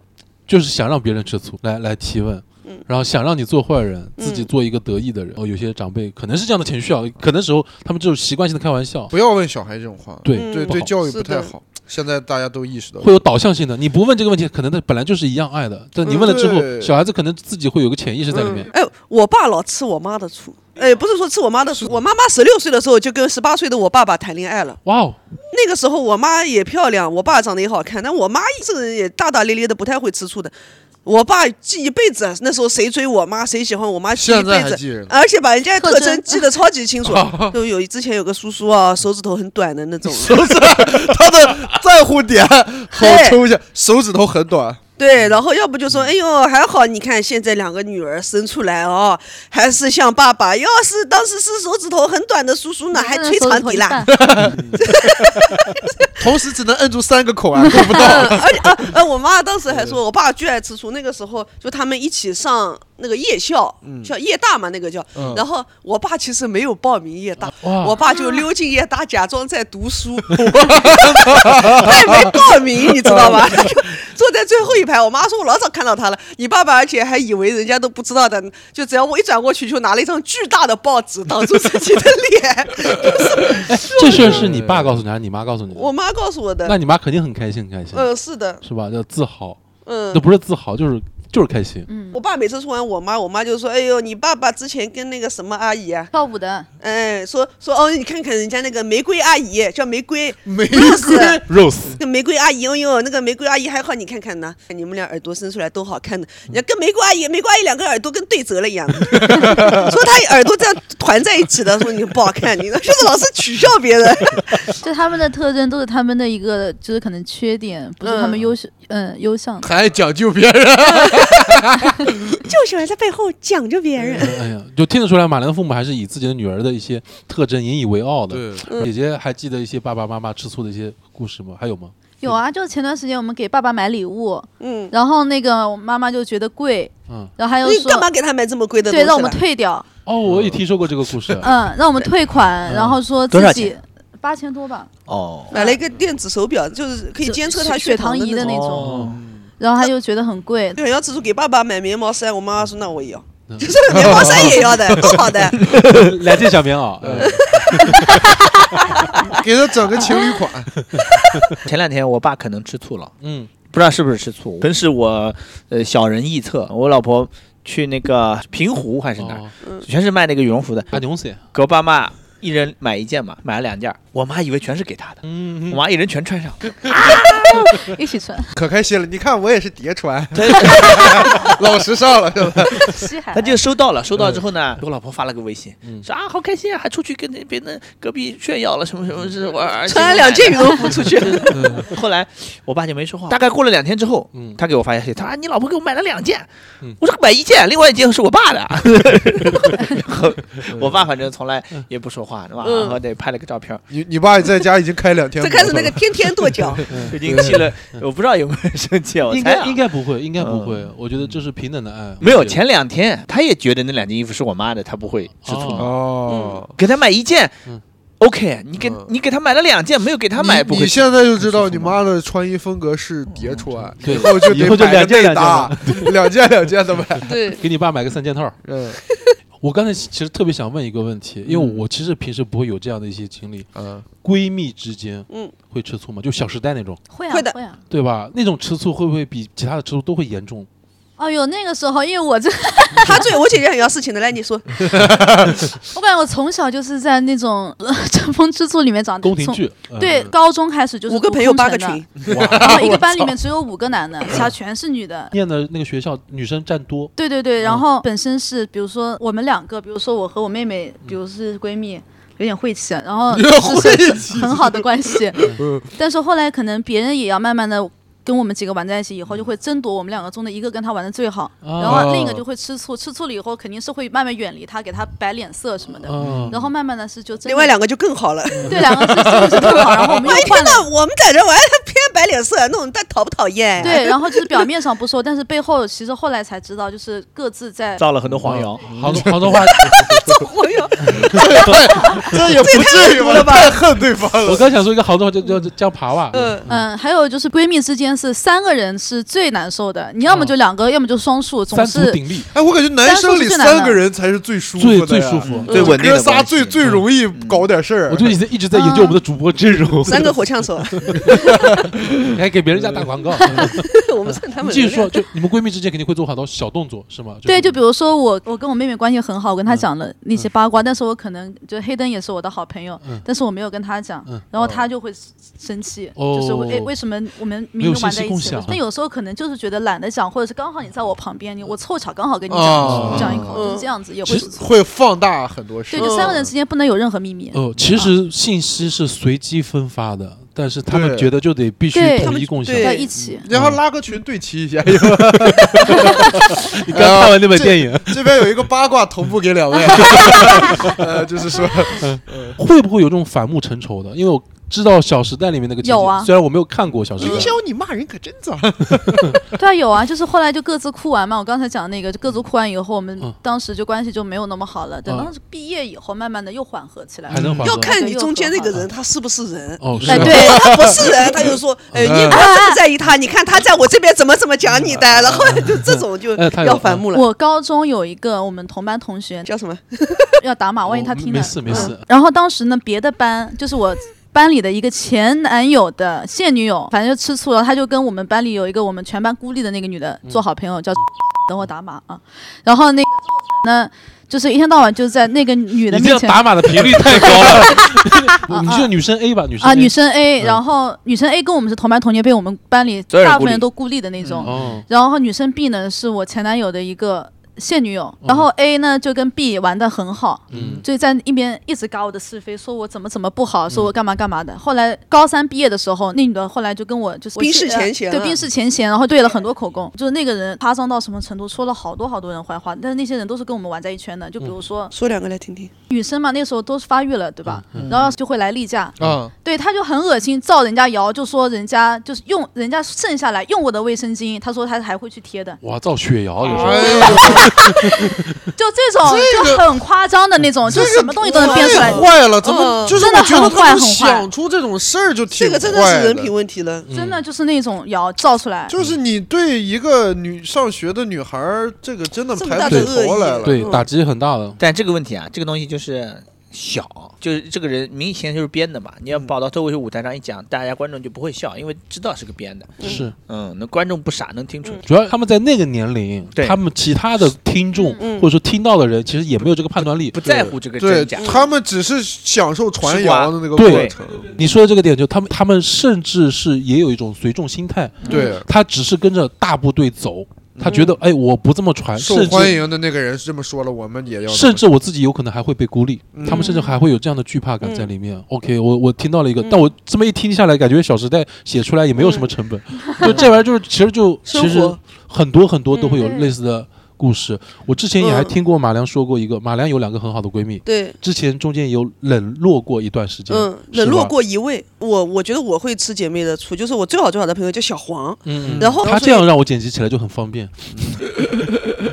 就是想让别人吃醋，来来提问。嗯然后想让你做坏人，自己嗯做一个得意的人。哦，有些长辈可能是这样的情绪啊，可能时候他们就是习惯性的开玩笑，不要问小孩这种话，对嗯对对教育不太好。现在大家都意识到，会有导向性的。你不问这个问题，可能他本来就是一样爱的，但你问了之后，对小孩子可能自己会有个潜意识在里面。嗯。哎，我爸老吃我妈的醋，哎，不是说吃我妈的醋，我妈妈十六岁的时候就跟十八岁的我爸爸谈恋爱了。哇哦，那个时候我妈也漂亮，我爸长得也好看，但我妈这个人也大大咧咧的，不太会吃醋的。我爸记一辈子，那时候谁追我妈，谁喜欢我妈，记一辈子。而且把人家特特征征记得超级清楚，就有之前有个叔叔啊，手指头很短的那种，手指他的在乎点好抽象，手指头很短，对，然后要不就说，哎呦，还好，你看现在两个女儿生出来哦，还是像爸爸，要是当时是手指头很短的叔叔呢，还吹长笛啦。同时只能摁住三个口啊，够不到。嗯，而且啊呃，我妈当时还说，我爸巨爱吃醋。那个时候就他们一起上那个夜校，叫夜大嘛，那个叫。嗯然后我爸其实没有报名夜大，我爸就溜进夜大，假装在读书，他也没报名，你知道吧？在最后一排。我妈说，我老早看到他了。你爸爸而且还以为人家都不知道的，就只要我一转过去，就拿了一张巨大的报纸挡住自己的脸。这事儿是你爸告诉你还是你妈告诉你？我妈告诉我的。那你妈肯定很开心，很开心，嗯，是的，是吧？叫自豪，嗯那，不是自豪，就是就是开心。嗯，我爸每次说完我妈，我妈就说：“哎呦，你爸爸之前跟那个什么阿姨啊，跳舞的，哎，说说哦，你看看人家那个玫瑰阿姨，叫玫瑰玫 Rose，Rose，那玫瑰阿姨，哎呦，那个玫瑰阿姨还好，你看看呢，你们俩耳朵伸出来都好看的，你看跟玫瑰阿姨，玫瑰阿姨两个耳朵跟对折了一样，说她耳朵这样团在一起的，说你不好看，你就是老是取笑别人，就他们的特征都是他们的一个，就是可能缺点，不是他们优秀，嗯，优项。还爱讲究别人，就喜欢在背后讲着别人。哎呀，就听得出来，马良的父母还是以自己的女儿的一些特征引以为傲的。对，姐姐还记得一些爸爸妈妈吃醋的一些故事吗？还有吗？有啊，就是前段时间我们给爸爸买礼物，嗯，然后那个我妈妈就觉得贵，嗯，然后还有你干嘛，给他买这么贵的东西了？对，让我们退掉，哦，我也听说过这个故事。嗯，让我们退款，然后说多少自己八千多吧，哦，买了一个电子手表，就是可以监测他血糖糖仪的那那种。然后他又觉得很贵，对，要吃醋给爸爸买棉毛衫，我妈妈说那我也要，嗯。就是棉毛衫也要的，多好的。两件小棉袄，嗯。给他整个情侣款，前两天我爸可能吃醋了，嗯，不知道是不是吃醋，可能是我呃小人臆测，我老婆去那个平湖还是哪儿，哦，全是卖那个羽绒服的，给我爸妈一人买一件嘛，买了两件，我妈以为全是给她的，嗯我妈一人全穿上，一起穿，可开心了。你看我也是叠穿，老时尚了，是吧？西海他就收到了，收到之后呢，给我老婆发了个微信，嗯。说啊好开心啊，还出去跟那别的隔壁炫耀了什么什么，是我儿子穿了两件羽绒服出去，后来我爸就没说话，大概过了两天之后，嗯。他给我发消息，他说啊你老婆给我买了两件。嗯，我说买一件，另外一件是我爸的。然后我爸反正从来也不说话，然后得拍了个照片，你你爸在家已经开两天 了，这开始那个天天跺脚，已经气了，我不知道有没有生气，我应该应该不会，应该不嗯。会。我觉得这是平等的爱。没有。前两天他也觉得那两件衣服是我妈的，他不会。吃醋。哦。给他买一件嗯，OK，你给嗯。你给他买了两件，没有给他买，不会。你你现在就知道你妈的穿衣风格是叠穿，对。以后就以后就得买个两件内搭，两件两件的买。对，给你爸买个三件套。嗯我刚才其实特别想问一个问题，因为嗯我其实平时不会有这样的一些经历，嗯，闺蜜之间嗯，会吃醋吗？就《小时代》那种，会啊会的会啊。对吧？那种吃醋会不会比其他的吃醋都会严重？哦哟，那个时候，因为我这，他最我姐姐很要事情的，来你说，我感觉我从小就是在那种呃 争风吃醋里面长大，从宫廷剧，嗯。对，高中开始就是五个读朋友八个群。然后一个班里面只有五个男的，其他全是女的。念的那个学校女生占多，对对对，嗯。然后本身是，比如说我们两个，比如说我和我妹妹，比如是闺蜜，有点晦气，然后有点晦是气很好的关系。嗯，但是后来可能别人也要慢慢的。跟我们几个玩在一起以后，就会争夺我们两个中的一个跟他玩的最好，哦然后另一个就会吃醋，吃醋了以后肯定是会慢慢远离他，给他摆脸色什么的，嗯，然后慢慢的是就另外两个就更好了。对两个是真的是更好，然后我们又换了。那我们在这玩，他偏摆脸色，那种他讨不讨厌？对，然后就是表面上不说，但是背后其实后来才知道，就是各自在造了很多黄谣。杭州杭州话，造黄谣 这也不至于吧？太恨对方了我。刚想说一个杭州话叫叫叫爬娃，嗯，嗯，还有就是闺蜜之间是三个人是最难受的，你要么就两个，要么就双数，总三足是鼎立，哎，我感觉男生里三个人才是最舒服最的，最舒服。最稳定哥仨最最容易搞点事儿。我就一直一直在研究我们的主播阵容，三个火枪手，还 给别人家打广告。我们趁他们你继续说，就你们闺蜜之间肯定会做很多小动作，是吗？对，就比如说我，我跟我妹妹关系很好，我跟她讲了那些八卦，但是我可能就黑灯也是我的好朋友，嗯。但是我没有跟她讲，嗯。然后她就会生气，哦。就是为为什么我们明没有明玩在一起？那有时候可能就是觉得懒得讲，或者是刚好你在我旁边，你我凑巧刚好跟你哦。讲讲一口，嗯。就是这样子也会。会放大很多事对，。就三个人之间不能有任何秘密。哦，其实信息是随机分发的，但是他们觉得就得必须统一共享。在一起，然后拉个群对齐一下，你刚看完那本电影，这边有一个八卦同步给两位，呃，就是说，会不会有这种反目成仇的？因为我知道《小时代》里面那个情节有啊虽然我没有看过《小时代营》，销你骂人可真脏。对啊，有啊，就是后来就各自哭完嘛。我刚才讲那个，就各自哭完以后，我们嗯当时就关系就没有那么好了。等嗯到毕业以后，慢慢的又缓和起来了。还能缓和。要看你中间那个人他是不是人。哦，是哎，啊对，他不是人，他就说，哎，你不要这么在意他，你看他在我这边怎么怎么讲你的，然后就这种就哎他有要反目了。我高中有一个我们同班同学叫什么？要打码，万一他听了。没事没事嗯。然后当时呢，别的班就是我班里的一个前男友的现女友，反正就吃醋了，他就跟我们班里有一个我们全班孤立的那个女的做好朋友，叫等我打码啊，然后那个呢，就是一天到晚就在那个女的你这样面前打码的频率太高了。你就女生 A 吧，女生啊，A。女生 A，嗯然后女生 A 跟我们是同班同学，被我们班里所有人孤立。大部分人都孤立的那种。哦，然后女生 B 呢是我前男友的一个现女友，然后 A 呢就跟 B 玩的很好，嗯。就在一边一直搞我的是非，说我怎么怎么不好，说我干嘛干嘛的。后来高三毕业的时候，那女的后来就跟我就是冰释前嫌了对冰释前嫌，然后对了很多口供，就是那个人夸张到什么程度，说了好多好多人坏话，但是那些人都是跟我们玩在一圈的，就比如说说两个来听听。女生嘛，那时候都是发育了，对吧？然后就会来例假，啊，对，他就很恶心，造人家谣，就说人家就是用人家剩下来用我的卫生巾，他说他还会去贴的，哇，造血谣这哎是。呦，就这种就很夸张的那种，就什么东西都能变出来太。坏了，怎么嗯就是真的我觉得他们很坏想出这种事儿就挺这个真的是人品问题了。真的就是那种谣造出来，就是你对一个女上学的女孩儿，这个真的这么抬不起大的恶意头来了。嗯对打击很大的。但这个问题啊，这个东西就是小，就是这个人明显就是编的嘛。你要跑到脱口秀舞台上一讲，大家观众就不会笑，因为知道是个编的。是，嗯，那观众不傻，能听出来。主要他们在那个年龄，他们其他的听众嗯或者说听到的人，其实也没有这个判断力不。在乎这个真假。他们只是享受传谣的那个过程。你说的这个点，就他们他们甚至是也有一种随众心态，对，他只是跟着大部队走，他觉得哎，我不这么传，受欢迎的那个人是这么说了，我们也要甚至我自己有可能还会被孤立，嗯。他们甚至还会有这样的惧怕感在里嗯。面。OK，我我听到了一个，但我这么一听下来，感觉《小时代》写出来也没有什么成本，就这玩意儿就是其实就其实很多很多都会有嗯。类似的故事。我之前也还嗯听过马良说过一个，马良有两个很好的闺蜜，对，之前中间有冷落过一段时间，嗯，冷落，过一位，我我觉得我会吃姐妹的醋，就是我最好最好的朋友叫小黄，嗯，然后他这样让我剪辑起来就很方便。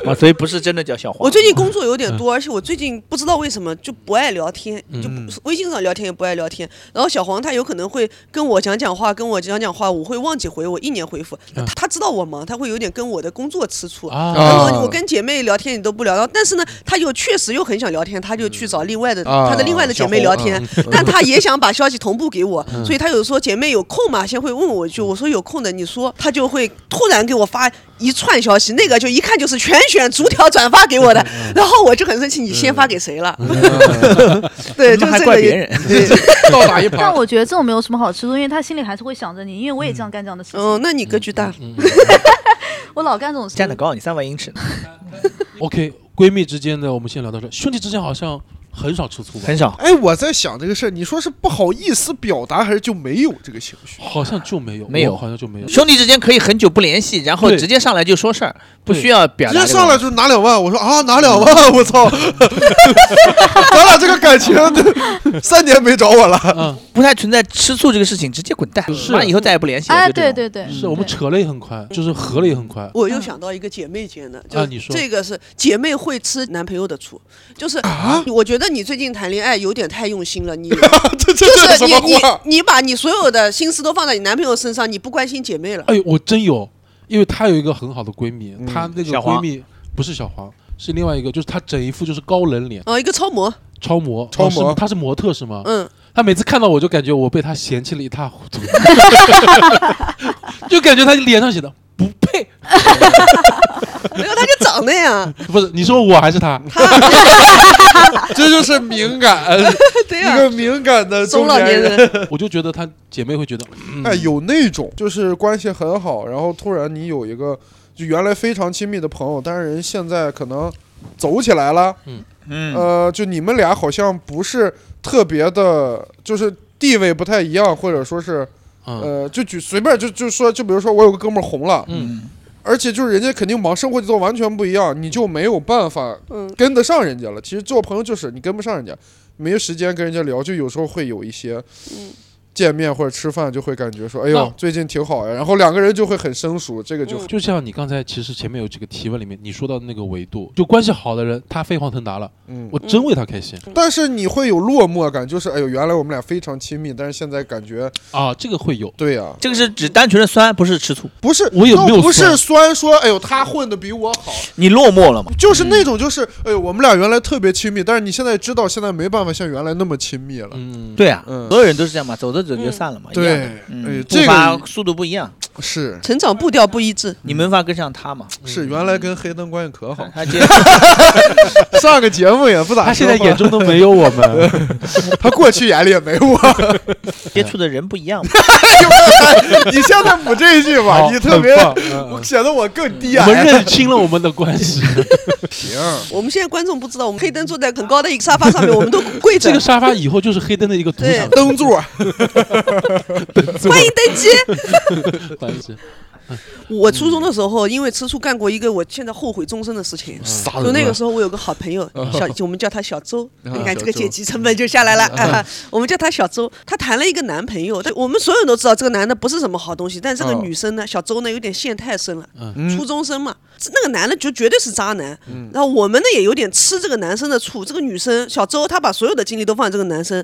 啊，所以不是真的叫小黄。我最近工作有点多，而且我最近不知道为什么就不爱聊天，就微信上聊天也不爱聊天。然后小黄他有可能会跟我讲讲话，跟我讲讲话，我会忘记回，我一年回复。嗯他他知道我忙，他会有点跟我的工作吃醋。啊然后啊我跟姐妹聊天你都不聊，然后但是呢，他又确实又很想聊天，他就去找另外的、啊他的另外的姐妹聊天，但他也想把消息同步给我，嗯。所以他有时候姐妹有空嘛，先会问我一句，我说有空的，你说，他就会突然给我发一串消息，那个就一看就是全选逐条转发给我的，嗯。然后我就很生气，你先发给谁了？对，就这个也怪别人。对，倒打一耙。但我觉得这种没有什么好吃的，因为他心里还是会想着你，因为我也这样干这样的事情，嗯，那你格局大，我老干这种事。站得高，你三万英尺呢，OK，闺蜜之间的我们先聊到这，兄弟之间好像很少吃醋吧？很少。哎，我在想这个事儿，你说是不好意思表达，还是就没有这个情绪？好像就没有，没有好像就没有。兄弟之间可以很久不联系，然后直接上来就说事儿，不需要表达。直接上来就拿两万，我说啊拿两万，我操！咱俩这个感情三年没找我了。嗯，不太存在吃醋这个事情，直接滚蛋，是妈以后再也不联系了。哎，对对对，是我们扯了也很快，就是合了也很快。我又想到一个姐妹间的，就啊你说这个是姐妹会吃男朋友的醋，就是啊我觉得你最近谈恋爱有点太用心了，你 这这就这什是你你？你把你所有的心思都放在你男朋友身上，你不关心姐妹了。哎呦，我真有，因为她有一个很好的闺蜜，嗯她那个闺蜜不是小黄，是另外一个，就是她整一副就是高冷脸，哦，一个超模，超模，超模哦是她是模特是吗？嗯，她每次看到我就感觉我被他嫌弃了一塌糊涂，就感觉他脸上写的不配。没有，他就长那样，不是你说我还是他？这就是敏感，对呀、一个敏感的中老年年人，我就觉得他姐妹会觉得，嗯。哎，有那种就是关系很好，然后突然你有一个就原来非常亲密的朋友，但是人现在可能走起来了，嗯，呃，就你们俩好像不是特别的，就是地位不太一样，或者说是嗯。呃，就举随便就就说，就比如说我有个哥们儿红了，嗯，而且就是人家肯定忙，生活节奏完全不一样，你就没有办法嗯，跟得上人家了。其实做朋友就是你跟不上人家，没时间跟人家聊，就有时候会有一些，嗯见面或者吃饭就会感觉说，哎呦，最近挺好呀，然后两个人就会很生疏，这个就嗯就像你刚才其实前面有几个提问里面你说到的那个维度，就关系好的人，他飞黄腾达了，嗯。我真为他开心但是你会有落寞感，就是哎呦，原来我们俩非常亲密，但是现在感觉，啊，这个会有。对呀、这个是指单纯的酸，不是吃醋。不是，我有不是酸酸说，哎呦，他混的比我好，你落寞了嘛？就是那种就是，哎呦，我们俩原来特别亲密，但是你现在知道，现在没办法像原来那么亲密了。嗯，对啊，嗯所有人都是这样嘛，走着走就散了嘛。一样的。嗯，，这步伐个速度不一样，是成长步调不一致。你没法跟上他嘛。是，原来跟黑灯关系可好，他接 上个节目也不咋。他现在眼中都没有我们，他过去眼里也没我。接触的人不一样嘛。你现在补这一句吧，你特别显得我更低啊我们。认清了我们的关系。行，我们现在观众不知道，我们黑灯坐在很高的一个沙发上面，我们都跪着这个。沙发以后就是黑灯的一个图像，灯座，欢迎登机。关系。我初中的时候，因为吃醋干过一个我现在后悔终身的事情。杀就那个时候，我有个好朋友，小我们叫他小周，啊你看这个小周阶级成本就下来了啊。我们叫他小周，他谈了一个男朋友，但我们所有人都知道这个男的不是什么好东西，但这个哦女生呢，小周呢有点陷太深了，嗯初中生嘛，那个男的就绝对是渣男。然后我们呢也有点吃这个男生的醋，这个女生小周她把所有的精力都放在这个男生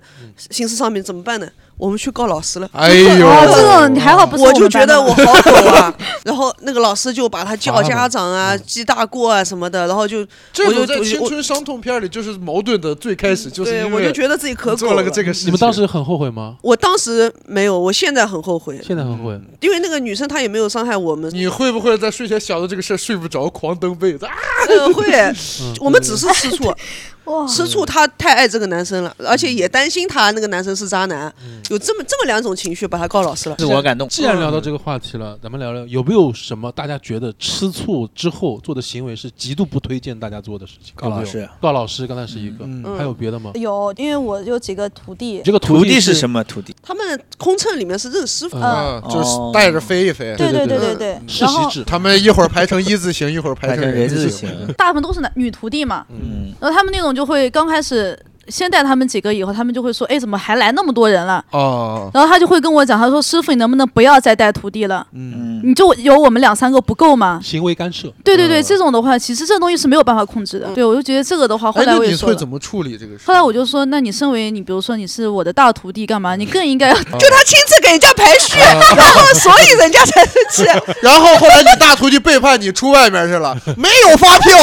心思上面，怎么办呢？我们去告老师了。哎呦，哦，这种你还好不是我们就觉得我好狗啊，然后那个老师就把他叫家长啊、记大过啊什么的，然后就这我就在青春伤痛片里就是矛盾的最开始，就是对我就觉得自己可狗做了个这个事情。你们当时很后悔吗？我当时没有，我现在很后悔，现在很后悔。因为那个女生她也没有伤害我们，你会不会在睡前想到这个事儿睡不着，狂蹬被子啊？呃，会，我们只是吃醋，哇，吃醋她太爱这个男生了，而且也担心他那个男生是渣男，有这么这么两种情绪，把他告老师了。自我感动。既然聊到这个话题了，咱们聊聊有没有什么大家觉得吃醋之后做的行为是极度不推荐大家做的事情？告老师。告老师刚才是一个，嗯。还有别的吗？有，因为我有几个徒弟，这个徒弟弟是什么徒弟？他们空乘里面是认师傅，嗯啊，就是哦。带着飞一飞。对对对对对。对，世袭制，他们一会儿排成一字形，一会儿排排成人字字形。大部分都是男女徒弟嘛，嗯，然后他们那种就会刚开始先带他们几个，以后他们就会说，哎，怎么还来那么多人了？哦，然后他就会跟我讲，他说师傅，你能不能不要再带徒弟了？嗯，你就有我们两三个不够吗？行为干涉。对对对，嗯这种的话，其实这东西是没有办法控制的。对，我就觉得这个的话，后哎，来我也说了你会怎。么处理这个事？后来我就说，那你身为你，比如说你是我的大徒弟，干嘛？你更应该要就他亲自给人家排序，然后所以人家才生气。然后后来你大徒弟背叛你出外面去了，没有发票，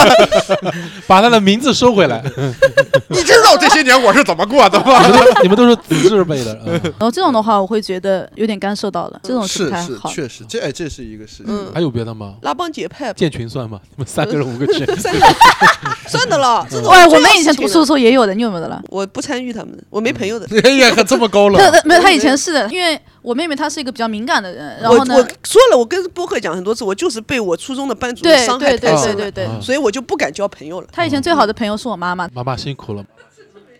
把他的名字收回来。你知道这些年我是怎么过的吗？你们都你们都是子字辈的，嗯 然后这种的话，我会觉得有点干涉到了，这种是是。确实，这哎这是一个事情。嗯，还有别的吗？拉帮结派，建群算吗？你们三个人五个群，算的算的了。这种喂，我们以前读书的时候也有的，你有没有的了？我不参与他们的，我没朋友的。哎呀，可这么高冷，他他没有，他以前是的，因为我妹妹她是一个比较敏感的人，然后呢我，说了，我跟播客讲很多次，我就是被我初中的班主任伤害对对太深了，对对对，嗯所以我就不敢交朋友了。她以前最好的朋友是我妈妈。妈妈辛苦了。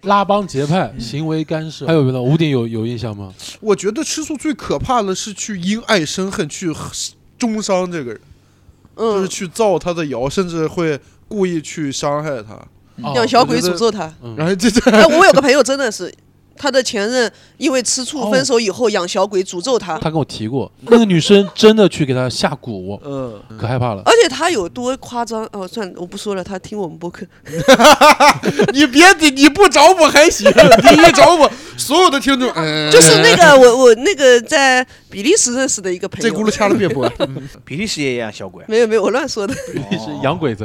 拉帮结派、行为干涉，还有没有？五点有有印象吗？我觉得吃醋最可怕的是去因爱生恨，去中伤这个人，就是嗯，去造他的谣，甚至会故意去伤害他。哦让小鬼诅咒他。嗯然后这这哎，我有个朋友真的是，他的前任因为吃醋哦分手以后养小鬼诅咒他，他跟我提过，那个女生真的去给他下蛊，嗯，可害怕了。而且他有多夸张哦，算了，我不说了，他听我们播客。你别你你不找我还行，你一找我，所有的听众，哎，就是那个我我那个在比利时认识的一个朋友，这轱辘掐了别播，比利时也一样小鬼。没有没有，我乱说的。比利时养鬼子。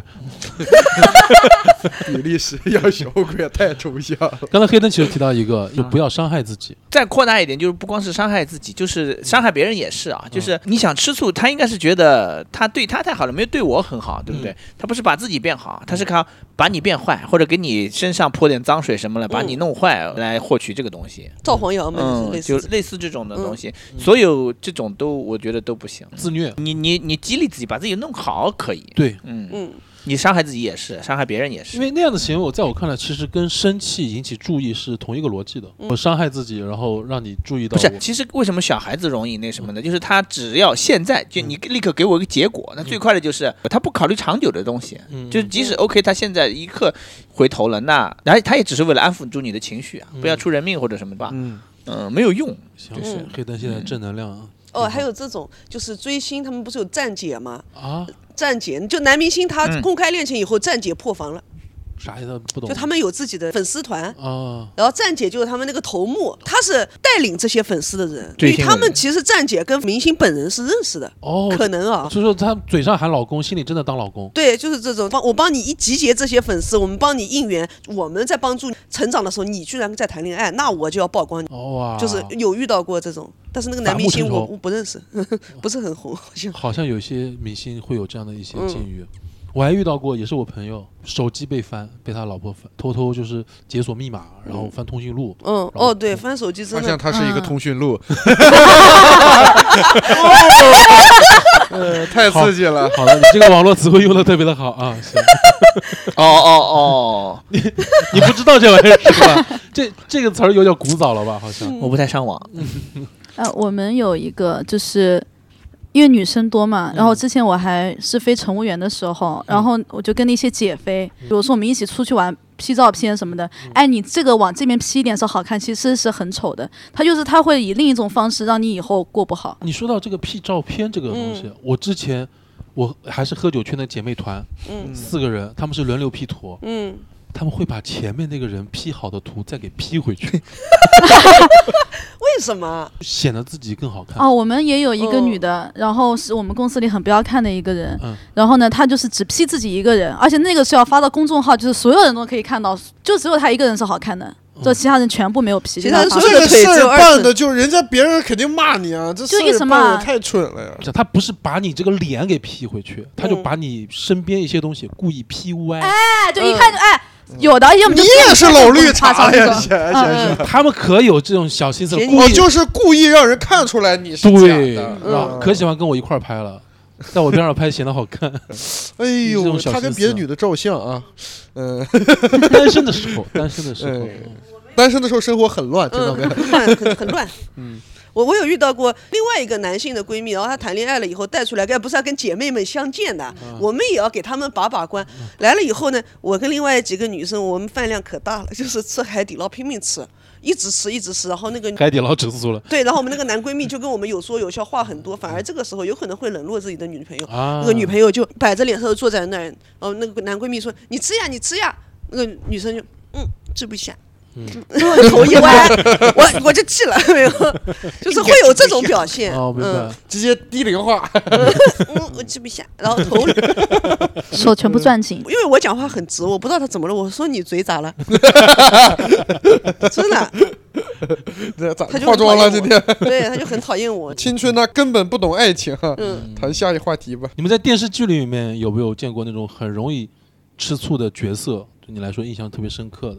比利时要小鬼也太抽象了。刚才黑灯其实提到一个，就不要伤害自己。再扩大一点，就是不光是伤害自己，就是伤害别人也是啊。就是你想吃醋，他应该是觉得他对他太好了，没有对我很好，对不对？他不是把自己变好，他是靠把你变坏，或者给你身上泼点脏水什么的，把你弄坏来获取这个东西。造黄谣嘛，就似。类似这种的东西，所有这种都我觉得都不行。自虐，你你你激励自己，把自己弄好可以，对，嗯，嗯，你伤害自己也是，伤害别人也是因。为那样的行为，我在我看来，其实跟生气引起注意是同一个逻辑的。我伤害自己，然后让你注意到，。不是其实为什么小孩子容易那什么呢？就是他只要现在就你立刻给我一个结果，那最快的就是他不考虑长久的东西，嗯就是即使 OK，他现在一刻回头了，那然后他也只是为了安抚住你的情绪啊，不要出人命或者什么吧。嗯，嗯，没有用。行就是黑灯现在正能量啊哦，还有这种就是追星，他们不是有站姐吗？啊，站姐就男明星他嗯。公开恋情以后，站姐破防了，啥意思不懂？就他们有自己的粉丝团。啊，然后站姐就是他们那个头目，他是带领这些粉丝的人，所以追星的人他们其实站姐跟明星本人是认识的，哦，可能啊。所以说他嘴上喊老公，心里真的当老公。对，就是这种帮我帮你一集结这些粉丝，我们帮你应援，我们在帮助你成长的时候，你居然在谈恋爱，那我就要曝光你。哦哇，就是有遇到过这种，但是那个男明星我我不认识，不是很红，好像。好像有些明星会有这样的一些嗯境遇。我还遇到过，也是我朋友，手机被翻，被他老婆翻，偷偷就是解锁密码，然后翻通讯录。嗯，哦，对，翻手机真的发现它是一个嗯通讯录，呃，太刺激了。好的，你这个网络词汇用的特别的好啊，行，哦哦哦，你不知道这玩意儿是吧？这这个词儿有点古早了吧？好像。我不太上网。呃，我们有一个就是。因为女生多嘛，然后之前我还是飞乘务员的时候，然后我就跟那些姐飞，比如说我们一起出去玩，P 照片什么的，哎，你这个往这边 P 一点是好看，其实是很丑的。他就是他会以另一种方式让你以后过不好。你说到这个 P 照片这个东西，我之前我还是喝酒圈的姐妹团，嗯。四个人，他们是轮流 P 图，嗯，他们会把前面那个人 P 好的图再给 P 回去，为什么？显得自己更好看。哦，我们也有一个哦女的，然后是我们公司里很不要看的一个人，嗯。然后呢，她就是只 P 自己一个人，而且那个是要发到公众号，就是所有人都可以看到，就只有她一个人是好看的，就其他人全部没有 P。其他人就所有的这个事儿办的就人家别人肯定骂你啊，这事儿就一直骂办的太蠢了呀。他不是把你这个脸给 P 回去，他就嗯把你身边一些东西故意 P 歪。哎，就一看就哎，有的要么你也是老绿茶了呀，先先是。他们可有这种小心思，嫌故意我就是故意让人看出来你是假对，的，嗯可喜欢跟我一块儿拍了，在我边上拍显得好看。哎这呦，他跟别的女的照相啊，嗯，单身的时候，单身的时候，哎单身的时候生活很乱，知道嗯，没？很乱，很很乱。嗯，我我有遇到过另外一个男性的闺蜜，然后她谈恋爱了以后带出来，该不是要跟姐妹们相见的，嗯我们也要给他们把把关。来了以后呢，我跟另外几个女生，我们饭量可大了，就是吃海底捞拼命吃，一直吃一直吃，然后那个海底捞指数了对，然后我们那个男闺蜜就跟我们有说有笑，话很多，反而这个时候有可能会冷落自己的女朋友。啊！那个女朋友就摆着脸色坐在那儿，然后那个男闺蜜说：“你吃呀，你吃呀。”那个女生就嗯吃不下，嗯，头一歪，我我就气了，没有，就是会有这种表现。哦，明白嗯。直接低龄化，嗯，我记不下，然后头，手全部攥紧。因为我讲话很直，我不知道他怎么了，我说你嘴咋了？真的，这咋他就化妆了？今天对，他就很讨厌我。青春他根本不懂爱情啊。嗯，谈下一话题吧。你们在电视剧里面有没有见过那种很容易吃醋的角色？对你来说印象特别深刻的？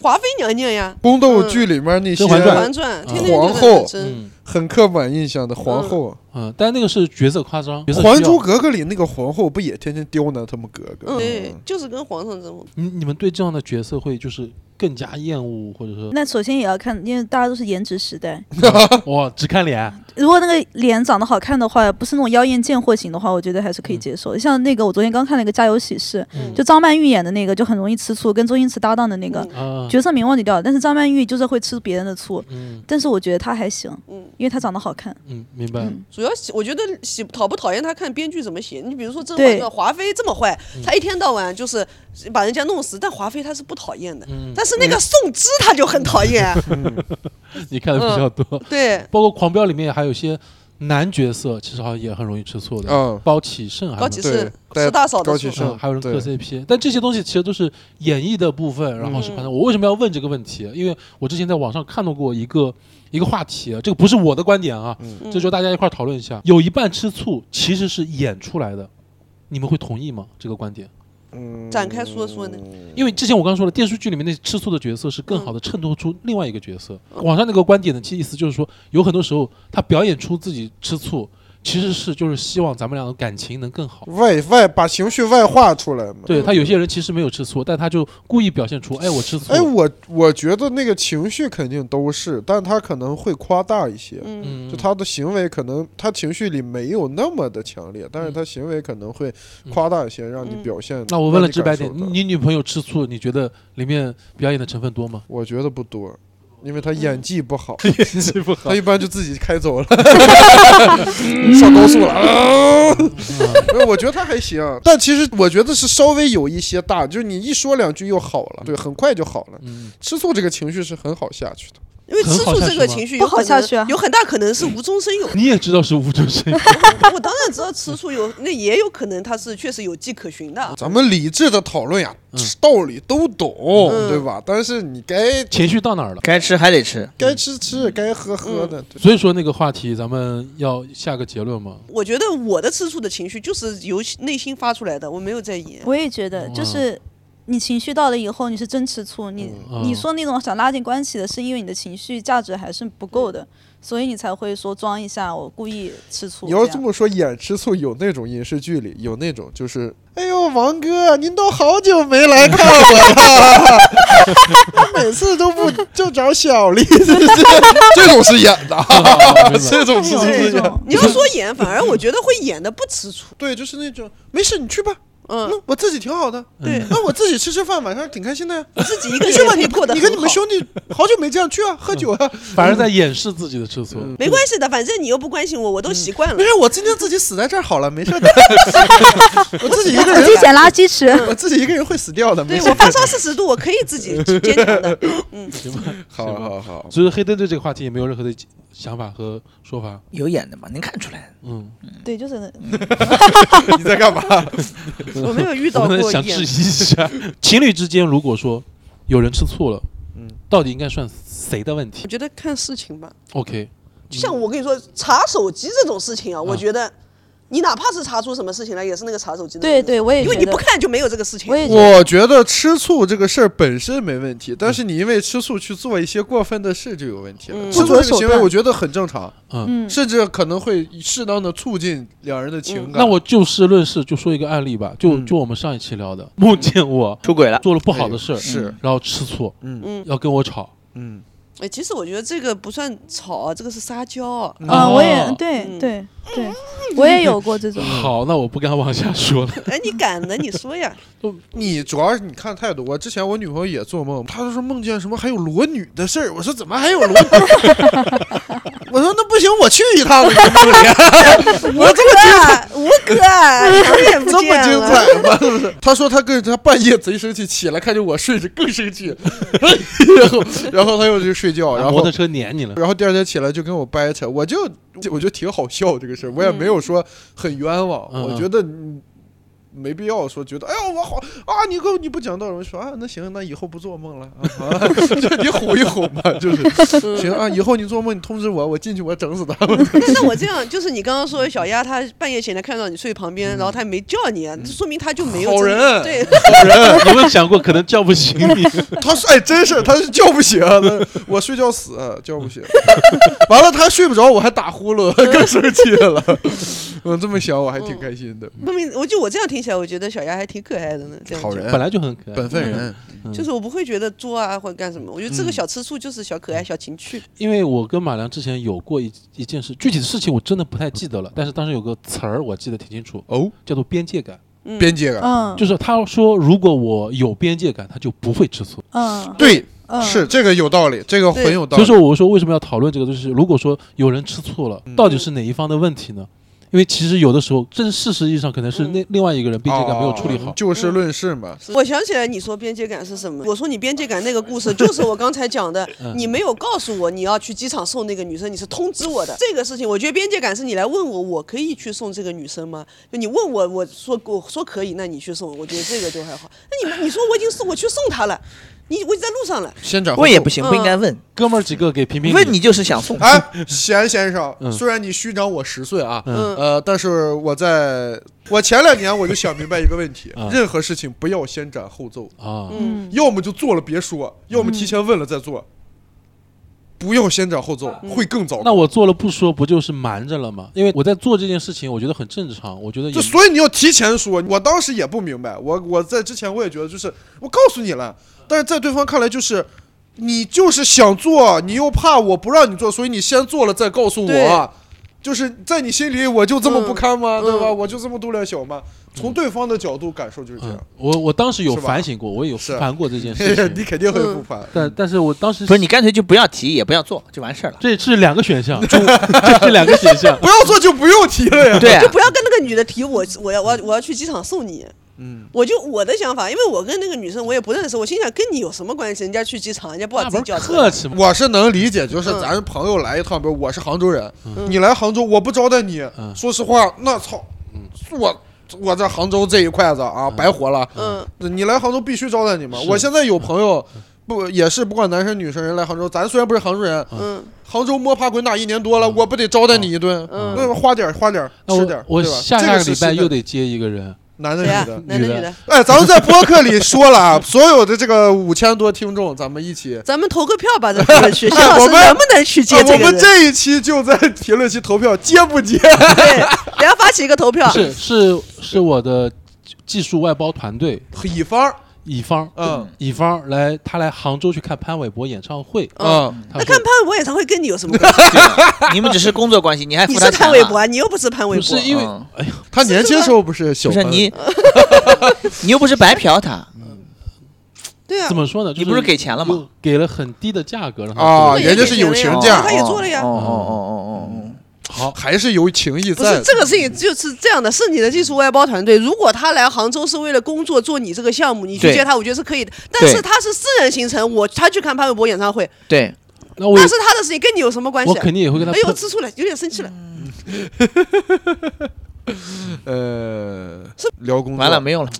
华妃娘娘呀，宫斗剧里面那些甄嬛传《嬛传》天天就在皇后那争。嗯很刻板印象的皇后，嗯，但那个是角色夸张。还珠格格》里那个皇后不也天天刁难他们格格？嗯，对，就是跟皇上争。你你们对这样的角色会就是更加厌恶，或者说那首先也要看，因为大家都是颜值时代。哇只看脸？如果那个脸长得好看的话，不是那种妖艳贱货型的话，我觉得还是可以接受。像那个我昨天刚看了一个《家有喜事》，嗯就张曼玉演的那个，就很容易吃醋，跟周星驰搭档的那个。角色名忘记掉了，但是张曼玉就是会吃别人的醋，嗯但是我觉得她还行，嗯，因为他长得好看。嗯，明白。嗯主要喜我觉得喜讨不讨厌他看编剧怎么写。你比如说甄嬛传，华妃这么坏，她一天到晚就是把人家弄死，但华妃她是不讨厌的。嗯，但是那个宋芝她就很讨厌，你看的比较多，对，包括《狂飙》里面还有些男角色，其实好像也很容易吃醋的。嗯，包启盛还是高启盛对是大嫂的错高启盛嗯，还有人磕 CP，但这些东西其实都是演绎的部分，然后是嗯反正我为什么要问这个问题？因为我之前在网上看到过一个一个话题，这个不是我的观点啊，嗯这就大家一块儿讨论一下。有一半吃醋其实是演出来的，你们会同意吗？这个观点？展开说说呢。因为之前我刚刚说了，电视剧里面那些吃醋的角色是更好的衬托出另外一个角色。网上那个观点的其意思就是说，有很多时候他表演出自己吃醋，其实是就是希望咱们俩的感情能更好。外外把情绪外化出来嘛。对他有些人其实没有吃醋，但他就故意表现出，哎，我吃醋。哎，我我觉得那个情绪肯定都是，但他可能会夸大一些。嗯，嗯，就他的行为可能他情绪里没有那么的强烈，但是他行为可能会夸大一些，让你嗯表现。那我问了直白点，你女朋友吃醋，你觉得里面表演的成分多吗？我觉得不多。因为他演技不好，演技不好他。一般就自己开走了，上高速了。啊我觉得他还行，但其实我觉得是稍微有一些大，就是你一说两句又好了，对，很快就好了。嗯，吃醋这个情绪是很好下去的。因为吃醋这个情绪有不好下去啊有很大可能是无中生有。你也知道是无中生有，我当然知道吃醋有，那也有可能他是确实有迹可循的。咱们理智的讨论呀，嗯道理都懂，嗯对吧？但是你该 情绪到哪儿了？该吃还得吃。该吃吃，该喝喝的。对所以说那个话题，咱们要下个结论吗？我觉得我的吃醋的情绪就是由内心发出来的，我没有在演。我也觉得，就是你情绪到了以后，你是真吃醋。你、嗯你说那种想拉近关系的，是因为你的情绪价值还是不够的，所以你才会说装一下，我故意吃醋。你要这么说，演吃醋有那种影视剧里有那种就是，哎呦，王哥，您都好久没来看我了，每次都不就找小丽，这种是演的，这种是演的。这种，你要说演，反而我觉得会演的不吃醋。对，就是那种没事，你去吧，嗯，那我自己挺好的，对那我自己吃吃饭，晚上挺开心的呀。我自己一个你去吧，你人也过得你跟你们兄弟好久没这样，去啊，喝酒啊。反而在掩饰自己的吃醋。没关系的，反正你又不关心我，我都习惯了没。事，我今天自己死在这儿好了，没事的。我自己一个人自己，捡垃圾吃。我自己一个人会死掉的，对我。发烧四十度，我可以自己坚强的。嗯，行吧好好好，所以黑灯对这个话题也没有任何的想法和说法。有演的嘛，能看出来。嗯，对，就是那 你在干嘛？我没有遇到过演。想质疑一下，情侣之间如果说有人吃醋了，嗯。到底应该算谁的问题？我觉得看事情吧，？OK，就像我跟你说，查手机这种事情啊，我觉得你哪怕是查出什么事情来，也是那个查手机的对对，我也因为你不看就没有这个事情。我。也觉得。我觉得吃醋这个事儿本身没问题，但是你因为吃醋去做一些过分的事就有问题了。嗯。吃醋这个行为，我觉得很正常，嗯，甚至可能会适当的促进两人的情感。那我就事论事，就说一个案例吧，就嗯。就我们上一期聊的，梦见我 出轨了，做了不好的事儿，是，然后吃醋，嗯。嗯，要跟我吵，嗯，哎，其实我觉得这个不算吵啊，这个是撒娇啊。啊，我也哦对嗯。对对，我也有过这种。好，那我不敢往下说了。哎，你敢的，你说呀。你主要是你看太多。我之前我女朋友也做梦，她就说梦见什么还有裸女的事儿。我说怎么还有裸女？我说那不行，我去一趟。我这么精彩，无可，想也这么精。彩吗？是不是？他说他跟他半夜贼生气，起来看见我睡着更生气，然后然后他又去睡觉，然后摩托车撵你了，然后第二天起来就跟我掰扯，我就我觉得挺好笑这个事儿，我也没有说很冤枉，嗯我觉得。嗯没必要说觉得，哎呀，我好啊！你跟你不讲道理，我说啊，那行，那以后不做梦了啊，啊 就你哄一哄嘛，就是行啊，以后你做梦你通知我，我进去我整死他们。那 那我这样，就是你刚刚说小丫她半夜醒来看到你睡旁边，然后她没叫你，这说明她就没有真好人对，好人有没有想过可能叫不醒你？他说：“哎，真是，他是叫不醒，那我睡觉死，叫不醒。完了，他睡不着，我还打呼噜，更生气了。我这么小，我还挺开心的。不明，我就我这样听起来，我觉得小丫还挺可爱的呢。这样好人本来就很可爱，本分人，嗯就是我不会觉得作啊或者干什么，我觉得这个小吃醋就是小可爱、小情趣。因为我跟马良之前有过一一件事，具体的事情我真的不太记得了，但是当时有个词儿我记得挺清楚，哦，叫做边界感。嗯，边界感，嗯，就是他说，如果我有边界感，他就不会吃醋。嗯对，嗯是这个有道理，这个很有道理。所以说，我说为什么要讨论这个，就是如果说有人吃醋了，到底是哪一方的问题呢？因为其实有的时候，真事实意义上可能是那另外一个人边界感没有处理好哦。就事论事嘛。我想起来你说边界感是什么？我说你边界感那个故事就是我刚才讲的 嗯，你没有告诉我你要去机场送那个女生，你是通知我的这个事情。我觉得边界感是你来问我，我可以去送这个女生吗？就你问我，我说我说可以，那你去送，我觉得这个就还好。那你们你说我已经送我去送她了，你我已经在路上了，先斩后奏问也不行，嗯不应该问，哥们儿几个给评评理。问你就是想送。哎，贤先生，嗯。虽然你虚长我十岁啊，嗯。呃，但是我在我前两年我就想明白一个问题啊，任何事情不要先斩后奏，啊，嗯，要么就做了别说，要么提前问了再做，不要先斩后奏，会更糟。那我做了不说，不就是瞒着了吗？因为我在做这件事情，我觉得很正常，我觉得也就所以你要提前说，我当时也不明白，我我在之前我也觉得就是我告诉你了，但是在对方看来就是。你就是想做，你又怕我不让你做，所以你先做了再告诉对我，就是在你心里我就这么不堪吗？嗯对吧？嗯我就这么度量小吗？从对方的角度感受就是这嗯样。，我我当时有反省过，我也有是复盘过这件事情 你，肯定会嗯复盘。但但是我当时不是你干脆就不要提，也不要做，就完事儿了。这是两个选项，这是两个选项。不要做就不用提了呀。对啊就，不要跟那个女的提我，我要我要我要去机场送你。嗯，我就我的想法，因为我跟那个女生我也不认识，我心想跟你有什么关系？人家去机场，人家不把那不是自己叫车客气吗？我是能理解，就是嗯咱朋友来一趟，比如我是杭州人，嗯你来杭州我不招待你，嗯说实话，那操，我我在杭州这一块子啊，白活了。嗯，你来杭州必须招待你嘛。我现在有朋友。不也是不管男生女生人来杭州，咱虽然不是杭州人，嗯杭州摸爬滚打一年多了，我不得招待你一顿，嗯那花点花点吃点，我我对吧？下下个礼拜又得接一个人，男的女的？？女的男的女的？哎，咱们在播客里说了啊，所有的这个五千多听众，咱们一起咱们投个票吧，这评论区，谢老师我们能不能去接啊我这个人？们这一期就在评论区投票，接不接？对，等下发起一个投票。是是是我的技术外包团队乙方，乙方，嗯。乙方来他来杭州去看潘玮柏演唱会，嗯，那看潘玮柏演唱会跟你有什么关系？你们只是工作关系，你还你是潘玮柏，你又不是潘玮柏。不是因为嗯。哎呀，他年轻时候不是不是你，你又不是白嫖他，对啊。怎，么说呢？你不是给钱了吗？给了很低的价格让他啊人家是有给钱了情价呀他也做了呀。哦哦哦哦哦哦，好，还是有情谊在不是。这个事情就是这样的，是你的技术外包团队。如果他来杭州是为了工作做你这个项目，你去对接他，我觉得是可以的。但是他是私人行程，我他去看潘玮柏演唱会，对，那我那是他的事情，跟你有什么关系我？肯定也会跟他哎呦，喷吃醋了，有点生气了。呃，是聊工作完了，没用了，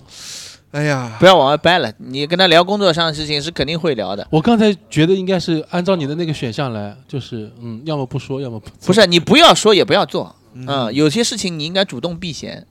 哎呀不，要往外掰了。你跟他聊工作上的事情是肯定会聊的，我刚才觉得应该是按照你的那个选项来，就是嗯，要么不说，要么不做不是你不要说也不要做，嗯，有些事情你应该主动避嫌，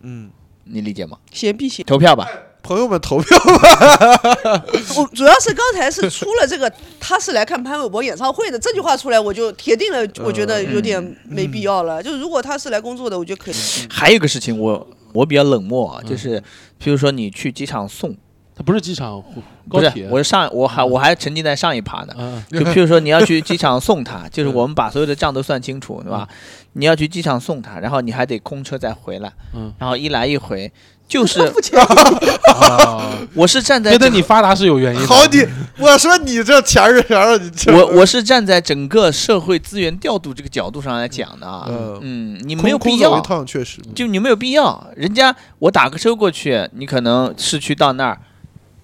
嗯，你理解吗？嫌避嫌。投票吧，朋友们投票吧，我主要是刚才是出了这个，他是来看潘玮柏演唱会的这句话出来，我就铁定了，我觉得有点没必要了。就如果他是来工作的，我觉得可以。还有一个事情我我比较冷漠啊，就是譬如说你去机场送，他不是机场不是高铁，，我是上我还我还沉浸在上一趴呢。嗯就譬如说你要去机场送他，就是我们把所有的账都算清楚，对吧？你要去机场送他，然后你还得空车再回来，嗯。然后一来一回，就是付钱，啊，我是站在觉得你发达是有原因的。好你，我说你这钱是啥我我是站在整个社会资源调度这个角度上来讲的啊，嗯。嗯，你没有必要。确实，就你没有必要。人家我打个车过去，你可能市区到那儿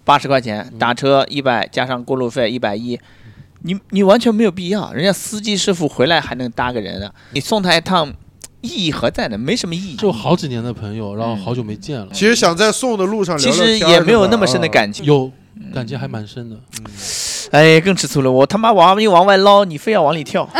八十块钱，打车一百加上过路费一百一，你你完全没有必要。人家司机师傅回来还能搭个人呢，你送他一趟，意义何在呢？没什么意义。就好几年的朋友，然后好久没见了，其实想在送的路上聊其实也没有那么深的啊感情。有感情还蛮深的。哎，更吃醋了，我他妈往又往外捞，你非要往里跳。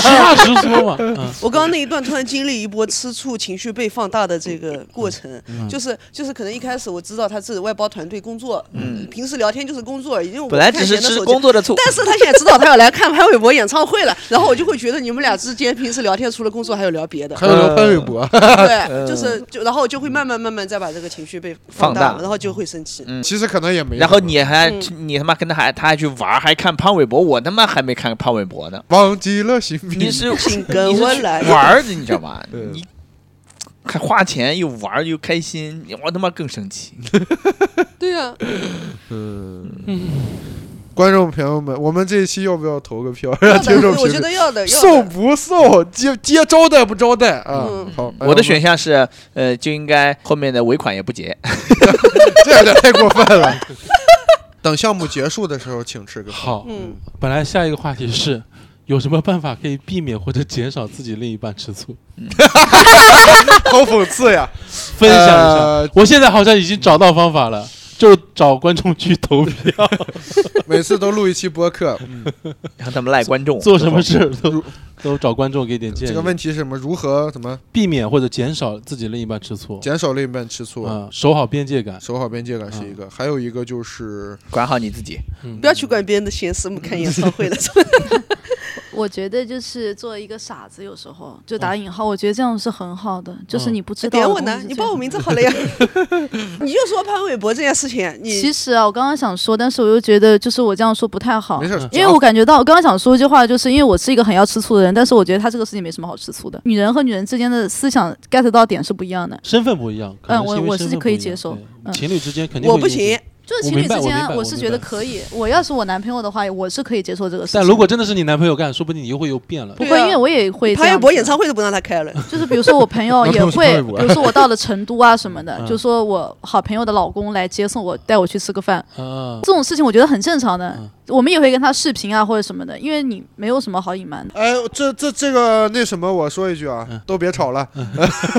实话实说嘛，嗯，我刚刚那一段突然经历一波吃醋情绪被放大的这个过程，就是就是可能一开始我知道他是外包团队工作，嗯平时聊天就是工作，因为我本来只是吃工作的醋，但是他现在知道他要来看潘玮柏演唱会了，然后我就会觉得你们俩之间平时聊天除了工作还有聊别的，还有聊潘玮柏，对，就是就然后就会慢慢慢慢再把这个情绪被放放大然后就会生气。嗯其实可能也没。然后你还嗯你他妈跟他还他还去玩，还看潘玮柏，我他妈还没看潘玮柏呢。忘记了姓名，你是请跟你是去我来玩的，你知道吧？你还花钱又玩又开心，我他妈更生气。对呀、嗯，观众朋友们，我们这一期要不要投个票，要让听众的，我觉得要的，要的。送不送，接接招待不招待啊嗯？好，我的选项项是，呃，就应该后面的尾款也不结。这有点太过分了。等项目结束的时候，请吃个饭。好，嗯，本来下一个话题是。有什么办法可以避免或者减少自己另一半吃醋？好讽刺呀！分享一下。呃我现在好像已经找到方法了，就找观众去投票，每次都录一期播客，让他们赖观众。做什么事都都找观众给点建议。这个问题是什么？如何怎么避免或者减少自己另一半吃醋，减少另一半吃醋？啊，守好边界感。守好边界感是一个，还有一个就是管好你自己。嗯不要去管别人的闲事，我们看演唱会了。我觉得就是做一个傻子，有时候就打引号，我觉得这样是很好的，就是嗯你不知道点我呢你报我名 字好了呀。你就说潘玮柏这件事情，你其实啊，我刚刚想说，但是我又觉得就是我这样说不太好没，事，因为我感觉到我刚刚想说一句话，就是因为我是一个很要吃醋的人，但是我觉得他这个事情没什么好吃醋的。女人和女人之间的思想 get 到点是不一样的，身份不一样，嗯我我是可以接受嗯情侣之间肯定我不行。就是情侣之间，我是觉得可以。我要是我男朋友的话，我是可以接受这个事情。但如果真的是你男朋友干，说不定你又会又变了。不会，因为我也会这潘玮柏演唱会都不让他开了。就是比如说我朋友 也会，比如说我到了成都啊什么的，嗯就说我好朋友的老公来接送我，带我去吃个饭，啊，这种事情我觉得很正常的嗯。我们也会跟他视频啊或者什么的，因为你没有什么好隐瞒的。哎，这这这个那什么，我说一句啊，嗯都别吵了。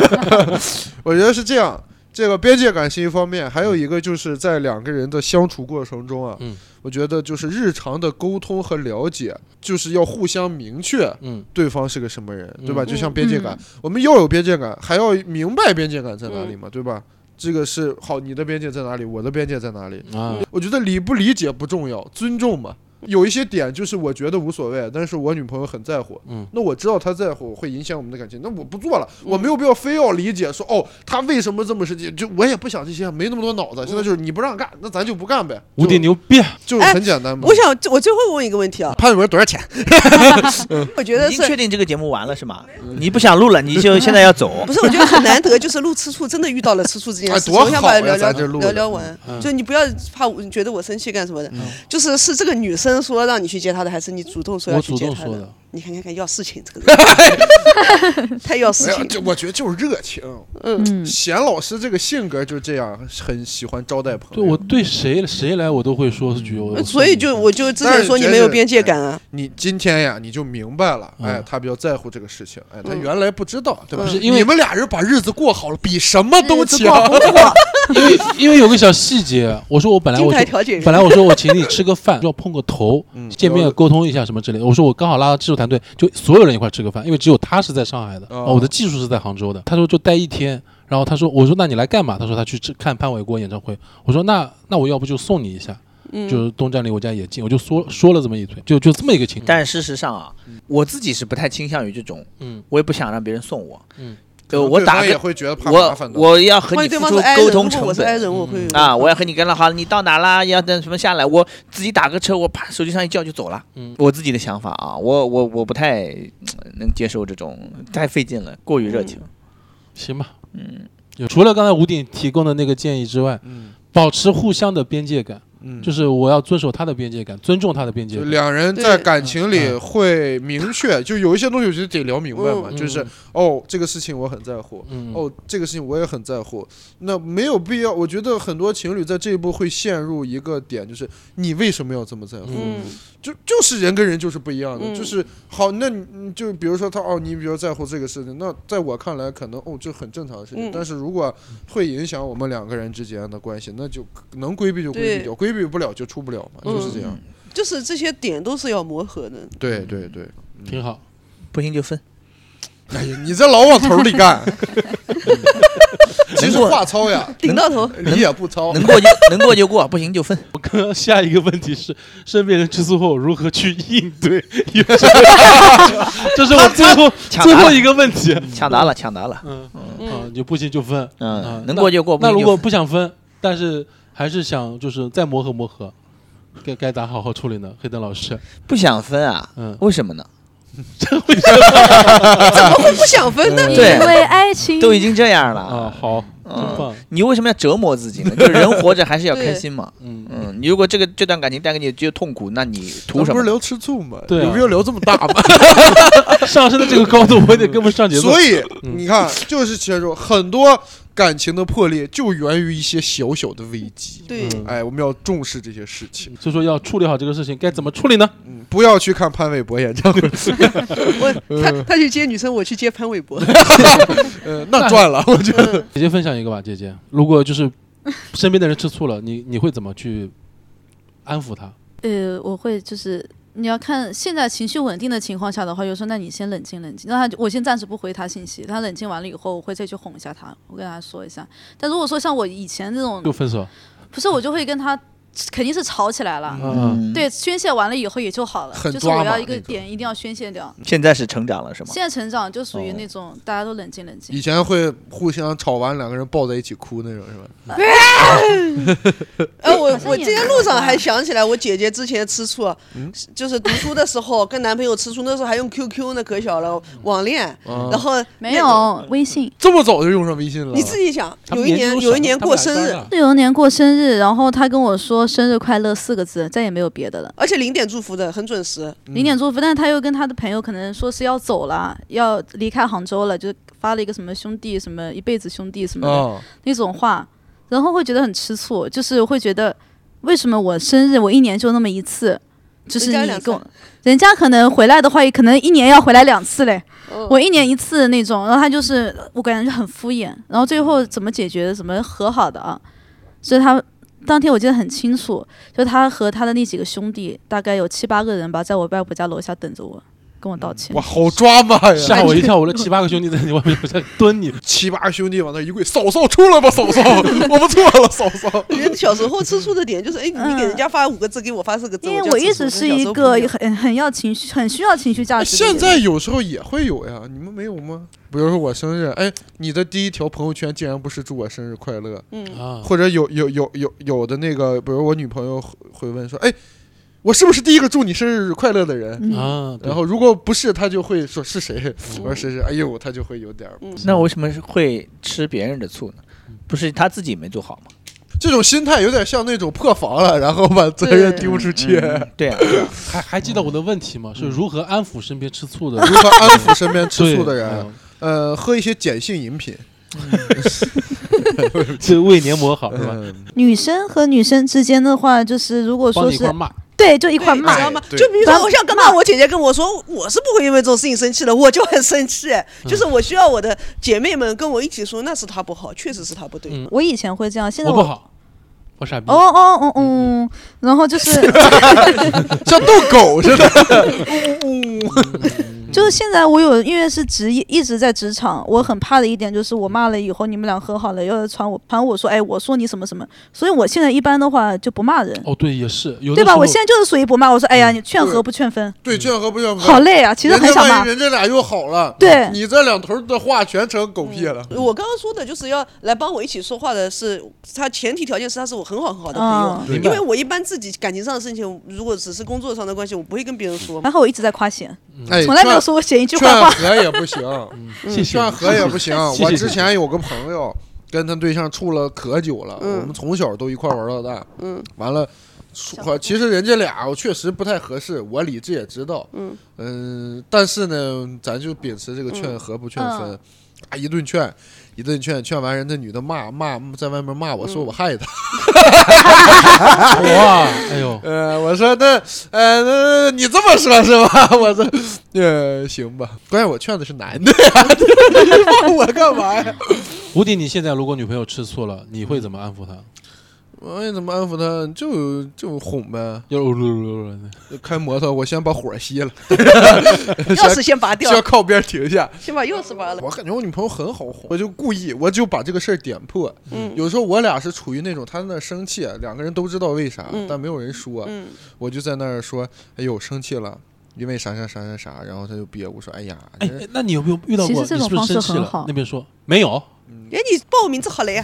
我觉得是这样，这个边界感是一方面，还有一个就是在两个人的相处过程中啊，嗯我觉得就是日常的沟通和了解，就是要互相明确嗯对方是个什么人，对吧？嗯就像边界感，我们要有边界感，还要明白边界感在哪里嗯嘛，对吧？这个是好，你的边界在哪里，我的边界在哪里？啊，我觉得理不理解不重要，尊重嘛。有一些点就是我觉得无所谓，但是我女朋友很在乎，嗯那我知道她在乎会影响我们的感情，那我不做了，我没有必要非要理解说哦，她为什么这么生气，就我也不想这些，没那么多脑子，现在就是你不让干，那咱就不干呗，无敌牛逼，就是很简单嘛。我想，我最后问一个问题啊，潘玮柏多少钱？我觉得已经确。定这个节目完了是吗？你不想录了，你就现在要走 不。是，我觉得很难得，就是录吃醋，真的遇到了吃醋这件事情。哎多我想把它好呀聊聊咱这录聊聊完，嗯就你不要怕觉得我生气干什么的，就是是这个女生说让你去接他的，还是你主动说要我主去接她动说的。你看看看，要事情这个人，太要事，情。就我觉得就是热情。嗯，贤老师这个性格就是这样，很喜欢招待朋友。对我对谁谁来我都会说句，我呃所以就我就之前说你没有边界感啊，你今天呀，你就明白了，嗯哎，他比较在乎这个事情，哎，他嗯原来不知道，对吧？不是因为你们俩人把日子过好了，比什么都强。因为 因为有个小细节，我说我本来我。本来我说我请你吃个饭，要碰个头，嗯见面沟通一下什么之类的。我说我刚好拉到技术团队，就所有人一块吃个饭，因为只有他是在上海的，哦哦我的技术是在杭州的。他说就待一天，然后他说我说那你来干嘛？他说他去吃看潘玮柏演唱会。我说那那我要不就送你一下，嗯就是东站离我家也近，我就说说了这么一嘴，就就这么一个情况。但事实上啊，我自己是不太倾向于这种，嗯我也不想让别人送我。嗯，呃，我打也个会觉得怕麻我烦的。我要和你付出沟通成本人，我会啊，我要和你跟了好，你到哪啦？要等什么下来？我自己打个车，我啪手机上一叫就走了。嗯我自己的想法啊，我我我不太呃能接受这种太费劲了，过于热情。行吧，嗯，除了刚才吴鼎提供的那个建议之外，嗯保持互相的边界感，嗯，就是我要遵守他的边界感，尊重他的边界感。两人在感情里嗯会明确，就有一些东西我觉得得聊明白嘛，嗯就是哦，这个事情我很在乎，嗯，哦，这个事情我也很在乎。那没有必要，我觉得很多情侣在这一步会陷入一个点，就是你为什么要这么在乎？嗯就就是人跟人就是不一样的，嗯就是好，那你你就比如说他哦，你比较在乎这个事情，那在我看来可能哦这很正常的事情，嗯但是如果会影响我们两个人之间的关系，那就能规避就规避掉，规避不了就出不了嘛，就是这样。就是这些点都是要磨合的。对对对，挺好。不行就分。哎呀，你这老往头里干，其实话糙呀，顶到头，理也不糙。能过就能过就过，不行就分。我刚刚下一个问题是，身边人吃醋后如何去应对？有这 这是我最后抢，最后一个问题。抢答了，抢答了。嗯啊，嗯，你不行就分。嗯啊，能过就过，那如果行就分。不想分，但是还是想就是再磨合磨合，该该咋好好处理呢？黑灯老师，不想分啊？嗯，为什么呢？怎么会不想分呢？对因为爱情都已经这样了啊，好，真嗯棒，你为什么要折磨自己呢？就是人活着还是要 开心嘛。嗯嗯，你如果这个这段感情带给你只有痛苦，那你图什么？咱不是聊吃醋吗？对啊有必要聊这么大吗？上升的这个高度，我有点跟不上节奏。所以嗯你看，就是其实说很多感情的破裂就源于一些小小的危机。对，嗯哎，我们要重视这些事情，所以说要处理好这个事情，该怎么处理呢？嗯，不要去看潘玮柏演唱会，我他他去接女生，我去接潘玮柏。呃，那赚了，我觉得。姐姐分享一个吧，姐姐，如果就是身边的人吃醋了，你你会怎么去安抚他？呃，我会就是你要看现在情绪稳定的情况下的话，有时候那你先冷静冷静，让他我先暂时不回他信息，他冷静完了以后，我会再去哄一下他，我跟他说一下。但如果说像我以前那种就分手？不是我就会跟他肯定是吵起来了。嗯，对，宣泄完了以后也就好了，就是我要一个点一定要宣泄掉。现在是成长了是吗？现在成长就属于哦那种大家都冷静冷静以。前会互相吵完两个人抱在一起哭那种是吧？哎，我我今天路上还想起来，我姐姐之前吃醋，嗯就是读书的时候跟男朋友吃醋，那时候还用 QQ 呢，可小了，网恋，啊然后没有微信，这么早就用上微信了？你自己想，有一年有一年过生日，是有一年过生日，然后他跟我说生日快乐四个字，再也没有别的了。而且零点祝福的，很准时。零点祝福，但是他又跟他的朋友可能说是要走了，要离开杭州了，就发了一个什么兄弟什么一辈子兄弟什么那种话，然后会觉得很吃醋，就是会觉得为什么我生日我一年就那么一次，就是你跟我，人家可能回来的话，也可能一年要回来两次嘞，嗯我一年一次那种，然后他就是我感觉就很敷衍，然后最后怎么解决的，怎么和好的啊？所以他当天我记得很清楚，就他和他的那几个兄弟，大概有七八个人吧，在我外婆家楼下等着我，跟我道歉哇，。好抓马呀！吓我一跳！我这七八个兄弟在你外面在蹲你，七八个兄弟往那一跪，嫂嫂出来吧，嫂嫂，我们错了，嫂嫂。人小时候吃醋的点就是，哎，你给人家发五个字，给我发四个字，因为我一直是一个很很要情绪、很需要情绪价值。现在有时候也会有呀，你们没有吗？比如说我生日，哎，你的第一条朋友圈竟然不是祝我生日快乐，嗯，啊，或者有有有有有的那个，比如我女朋友会会问说，哎，我是不是第一个祝你生日快乐的人？嗯啊，对然后如果不是，他就会说是谁？我说谁谁，哎呦，他就会有点儿嗯那为什么会吃别人的醋呢？不是他自己没做好吗？这种心态有点像那种破防了，然后把责任丢出去。嗯对还还记得我的问题吗？是如何安抚身边吃醋的如何安抚身边吃醋的人？嗯呃，喝一些碱性饮品，这胃黏膜好是吧？嗯女生和女生之间的话，就是如果说是帮你一块骂，对，就一块骂知。道吗？就比如说，我像刚刚我姐姐跟我说，我是不会因为这种事情生气的，我就很生气。就是我需要我的姐妹们跟我一起说，那是她不好，确实是她不对。嗯我以前会这样，现在我不好，我傻逼哦。哦哦哦，然后就是 像逗狗似的。就是现在我有，因为是职业一直在职场，我很怕的一点就是我骂了以后，你们俩和好了，要传我传我说，哎，我说你什么什么，所以我现在一般的话就不骂人，哦，对，也是有对吧？我现在就是属于不骂，我说，哎呀，你劝和不劝分，对，劝和不劝分。好累啊，其实很想骂。人家俩又好了，对你这两头的话全成狗屁了。我刚刚说的就是要来帮我一起说话的是他，前提条件是他是我很好很好的朋友，因为我一般自己感情上的事情，如果只是工作上的关系，我不会跟别人说。然后我一直在夸贤，哎，从来没有劝说过贤一句坏劝。和也不行，谢谢劝和也不行。谢谢我之前有个朋友跟他对象处了可久了，嗯我们从小都一块玩到大。嗯，完了。处其实人家俩我确实不太合适，我理智也知道。嗯嗯但是呢，咱就秉持这个劝和不劝分，啊，一顿劝，一顿劝，劝完人那女的骂骂，在外面骂我说我害她。哇，哎呦，呃，我说那呃那你这么说是吧？我说呃行吧，关键我劝的是男的呀，问我干嘛呀？吴迪，你现在如果女朋友吃醋了，你会怎么安抚她？我也怎么安抚他？就就哄呗，就就开摩托，我先把火熄了，钥匙先拔掉先，靠边停下。先把钥匙拔了。我感觉我女朋友很好哄，我就故意，我就把这个事儿点破。嗯有时候我俩是处于那种她在那生气，两个人都知道为啥，嗯但没有人说，嗯，我就在那儿说：“哎呦，生气了。”因为啥啥啥啥啥，然后他就憋我说：“哎呀，哎，那你有没有遇到过？其实这你是不是种方式生气了很好那边说没有，哎，你报我名字好了呀。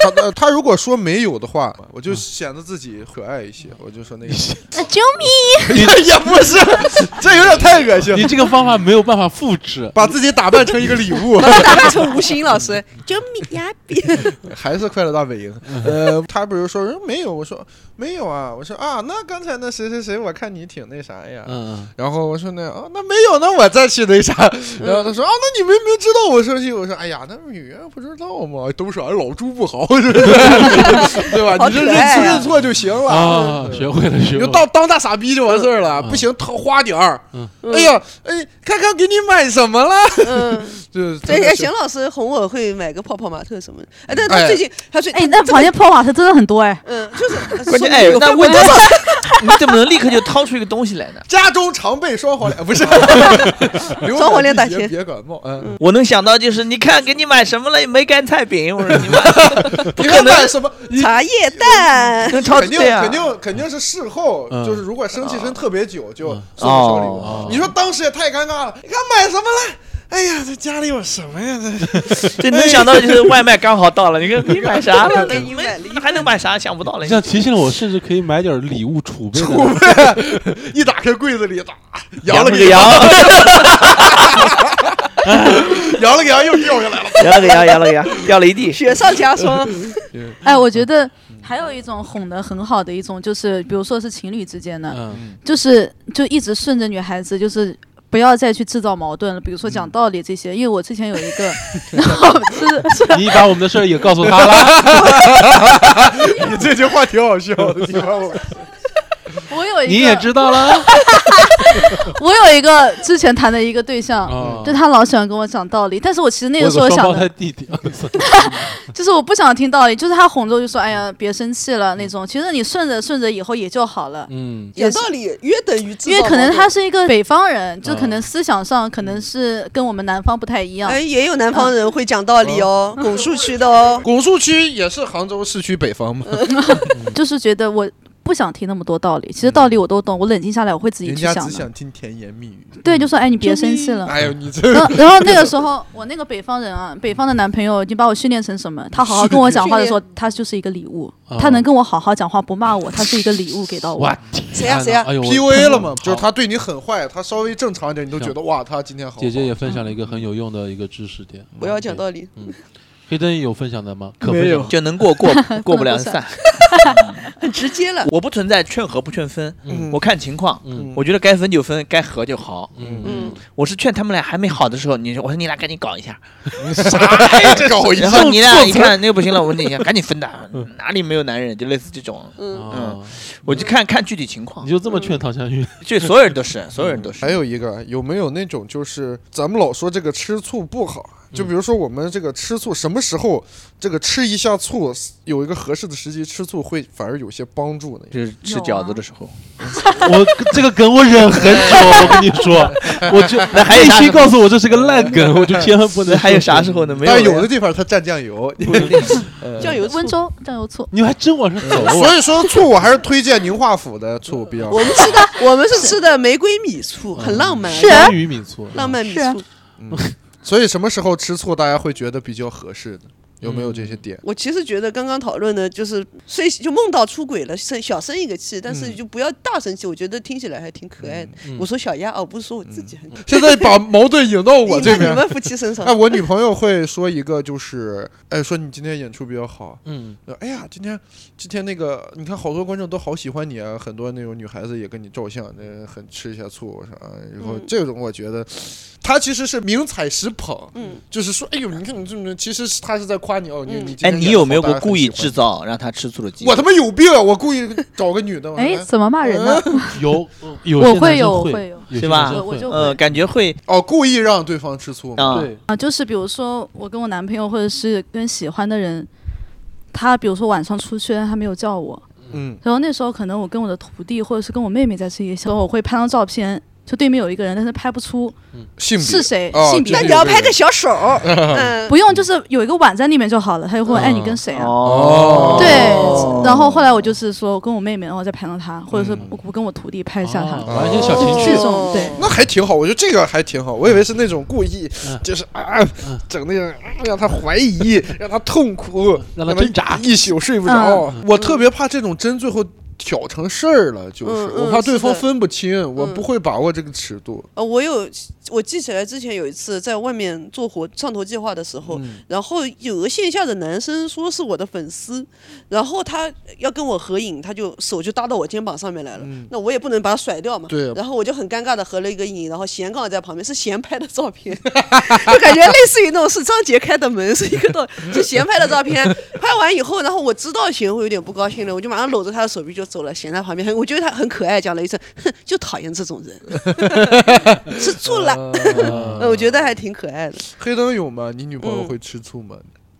他他他如果说没有的话，我就显得自己可爱一些，我就说那个 呃救命！也不是，这有点太恶心了，你这个方法没有办法复制。把自己打扮成一个礼物，把他打扮成吴昕老师，救命呀！还是快乐大本营。呃，他比如说人没有，我说没有啊，我说啊，那刚才那谁谁谁，我看你挺那啥呀。嗯然后我说那啊，那没有，那我再去那啥。然后他说啊，那你明明知道我生气。我说哎呀，那女人不知道嘛，都是俺老朱不好，是不是？对吧？你这认认错就行了。啊，学会了，学会了。你就当当大傻逼就完事儿了，嗯不行掏花点儿。嗯哎呀，哎，看看给你买什么了？嗯，就是对，哎邢老师哄我会买个泡泡玛特什么的。哎，但是他哎最近他最哎，那房间泡泡玛特真的很多哎。嗯，就是 关键哎有，那问题分文 你怎么能立刻就掏出一个东西来呢？家中常备双黄连，不是双黄连打别钱别感冒，嗯，我能想到就是，你看给你买什么了？梅干菜饼，我说 你们 不你可能什么？茶叶蛋，肯定肯定肯定是事后，嗯就是如果生气生特别久，就嗯送个小礼哦物。你说当时也太尴尬了，你看买什么了？哎呀，这家里有什么呀？这这能想到就是外卖刚好到了，你看 你买啥了？给你买了一还能买啥？想不到了这。样提醒了我，甚至可以买点礼物储备储备。一打开柜子里，打羊扬了个了个羊，扬了个羊又掉下来了。摇了个羊，羊了个羊，掉了一地。雪上加霜。哎，我觉得还有一种哄得很好的一种，就是比如说是情侣之间的，嗯，就是就一直顺着女孩子，就是不要再去制造矛盾了。比如说讲道理这些，因为我之前有一个，然后就是是你把我们的事儿也告诉他了，你这句话挺好笑的，你看我。我有一个，你也知道了。我有一个之前谈的一个对象。啊就他老喜欢跟我讲道理，但是我其实那个时候想 就是我不想听道理，就是他哄着我就说，哎呀，别生气了那种。其实你顺着顺着以后也就好了。嗯，有道理约等于制造因为可能他是一个北方人，就可能啊思想上可能是跟我们南方不太一样。哎，也有南方人会讲道理哦，拱墅区的哦。拱墅区也是杭州市区北方嘛，就是觉得我不想听那么多道理，其实道理我都懂，我冷静下来我会自己去想的。只想听甜言蜜语。对，就说哎，你别生气了。哎呦，你这 然后，然后那个时候，我那个北方人啊，北方的男朋友已经把我训练成什么？他好好跟我讲话的时候，他就是一个礼物。啊他能跟我好好讲话，不骂我，他是一个礼物给到我。谁呀谁呀哎呦 PUA 了嘛，就是他对你很坏，他稍微正常一点，你都觉得哇，他今天好好。姐姐也分享了一个很有用的一个知识点。不要讲道理，黑灯有分享的吗？可没有。就能过过 过不了散。很 直接了。我不存在劝和不劝分，嗯我看情况。嗯我觉得该分就分，该和就好。嗯嗯，我是劝他们俩还没好的时候，你说我说你俩赶紧搞一下，啥搞一下然后你俩一看那个不行了，我问你一下赶紧分的，哪里没有男人，就类似这种，嗯，我就看看具体情况你。就这么劝唐香玉？就所有人都是，所有人都是还。有一个，有没有那种就是咱们老说这个吃醋不好，就比如说我们这个吃醋，什么时候这个吃一下醋，有一个合适的时机吃醋，会反而有些帮助呢？就是吃饺子的时候，我这个梗我忍很久，我跟你说，我就那还有啥必须告诉我这是个烂梗，我就千万不能。还有啥时候？呢？没有但是有的地方它蘸酱油。酱油醋温州酱油醋，你们还真往上走啊！所以说醋我还是推荐宁化府的醋比较好我。们吃的我们是吃的玫瑰米醋，很浪漫，是香鱼米醋，浪漫米是啊醋。所以什么时候吃醋大家会觉得比较合适呢？有没有这些点？我其实觉得刚刚讨论的就是睡就梦到出轨了，生小生一个气，但是就不要大生气，我觉得听起来还挺可爱的。我说小鸭哦，不是说我自己很可爱。现在把矛盾引到我这你边。们夫妻身上哎，，我女朋友会说一个，就是，哎，说你今天演出比较好，嗯，哎呀，今天今天那个，你看好多观众都好喜欢你啊，很多那种女孩子也跟你照相，那很吃一下醋啥，然后嗯这种我觉得，他其实是明踩实捧，嗯，就是说，哎呦，你看你这么，其实是他是在夸你哦，你嗯你哎，你有没有过故意？制造让他吃醋的机会？我他妈有病啊！我故意找个女的，哎，怎么骂人呢？有有我会会有会有是吧我就呃，感觉会哦，故意让对方吃醋对，啊，就是比如说我跟我男朋友或者是跟喜欢的人，他比如说晚上出去，但他没有叫我，嗯，然后那时候可能我跟我的徒弟或者是跟我妹妹在吃夜宵，我会拍张照片，就对面有一个人，但是拍不出性别。是谁，哦性别。那你要拍个小手，嗯，不用，就是有一个碗在那边就好了。他就会问：“哎，你跟谁啊？”哦。对，然后后来我就是说跟我妹妹，然后再拍到他，或者是我我跟我徒弟拍一下他，哦。玩一些小情这，种对。那还挺好，我觉得这个还挺好。我以为是那种故意，嗯。就是啊，整那个、啊让他怀疑，让他痛苦，让他挣扎。一宿睡不着。我特别怕这种真最后挑成事儿了，就是、我怕对方分不清，我不会把握这个尺度。呃，我有，我记起来之前有一次在外面做活上头计划的时候，嗯。然后有个线下的男生说是我的粉丝，然后他要跟我合影，他就手就搭到我肩膀上面来了，那我也不能把他甩掉嘛，嗯对。然后我就很尴尬的合了一个影，然后贤刚好在旁边，是贤拍的照片，就感觉类似于那种是张杰开的门，是一个道，是贤拍的照片，拍完以后，然后我知道贤会有点不高兴了，我就马上搂着他的手臂就走了，闲在旁边，我觉得他很可爱，讲了一声，哼，就讨厌这种人，吃醋了。呃，我觉得还挺可爱的。黑灯有吗？你女朋友嗯会吃醋吗？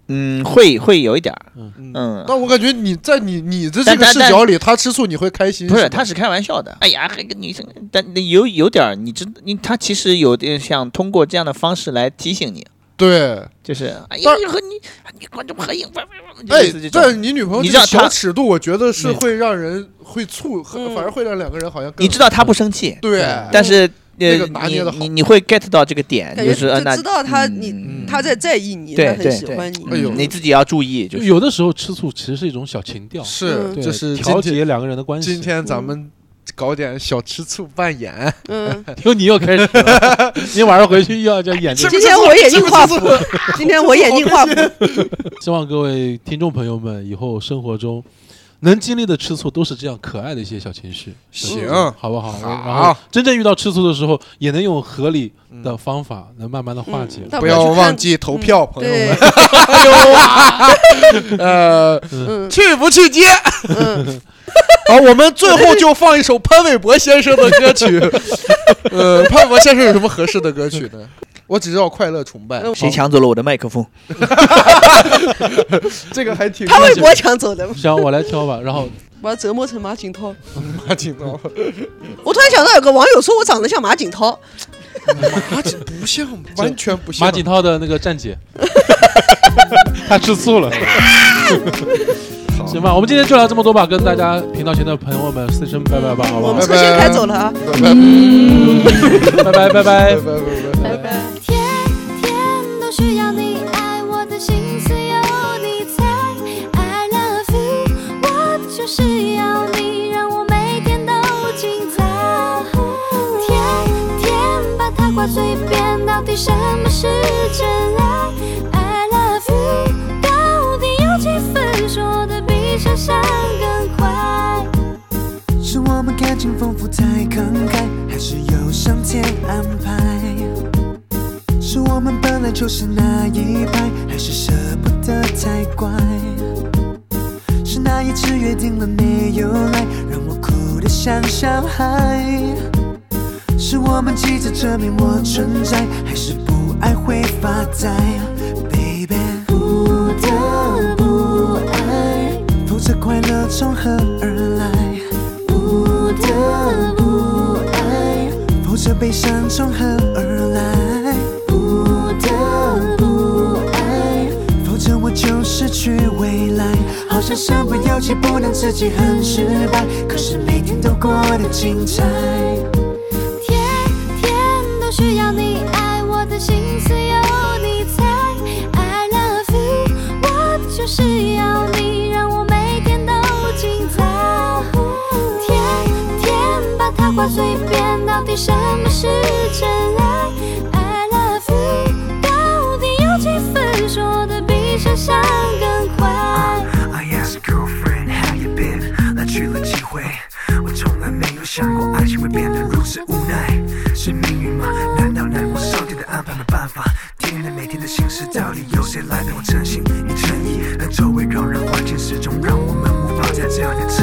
嗯，会会有一点儿，嗯，嗯，但我感觉你在你你的这个视角里，他吃醋你会开心，不是，吧他是开玩笑的。哎呀，还个女生，但有有点儿，你知，你他其实有点想通过这样的方式来提醒你，对，就是哎呀，你和你你观众合影，就哎但你女朋友这个你知道小尺度，我觉得是嗯会让人会醋，嗯反而会让两个人好像更你知道他不生气，对，但是呃那个，拿你捏的好你你会 get 到这个点，就是就知道他嗯你嗯他在在意你，对他很喜欢你。哎呦嗯你自己要注意，就是有的时候吃醋其实是一种小情调，是就是调节两个人的关系。今天咱们搞点小吃醋扮演，嗯，又，你又开始了，你晚上回去又要叫演这个。今天我眼镜画符，今天我眼镜画符。希望各位听众朋友们以后生活中能经历的吃醋都是这样可爱的一些小情绪，行。好不好？好。然后真正遇到吃醋的时候，也能用合理的方法，能慢慢的化解。嗯不要忘记投票，朋友对们，，呃，嗯去不去接？嗯，好，我们最后就放一首潘玮柏先生的歌曲。呃，潘玮柏先生有什么合适的歌曲呢？我只知道《快乐崇拜》，嗯谁抢走了我的麦克风？这个还挺潘玮柏抢走的，行，我来挑吧。然后把他折磨成马景涛。马景涛，我突然想到，有个网友说我长得像马景涛，马景不像，完全不像。马景涛的那个站姐，他吃醋了。行吧，我们今天就聊这么多吧，跟大家频道前的朋友们 say 声拜拜吧，好吧我们？车先开走了啊。拜拜拜拜拜拜拜。拜拜拜拜。拜拜。天天都需要你爱我的心思有你猜，I love you，我就是嘴边，到底什么是真爱？I love you，到底有几分说的比想象更快？是我们感情丰富太慷慨，还是有上天安排？是我们本来就是那一派，还是舍不得太乖？是那一次约定了没有来，让我哭得像小孩？是我们急着证明我存在，还是不爱会发呆？Baby，不得不爱，否则快乐从何而来？不得不爱，否则悲伤从何而来？不得不爱，否则我就失去未来。好像身不由己，不能自己很失败，可是每天都过得精彩。天天都需要你爱我的心思有你猜，I love you，我就是要你，让我每天都精彩。天天把它挂嘴边，到底什么是真爱？I love you，到底有几分说的比想象更快？I ask girlfriend how you been，来去了几回，我从来没有想过爱情会变得如此无奈，是命运吗？到底有谁来懂我真心与诚意？但周围扰人环境始终让我们无法在这样的自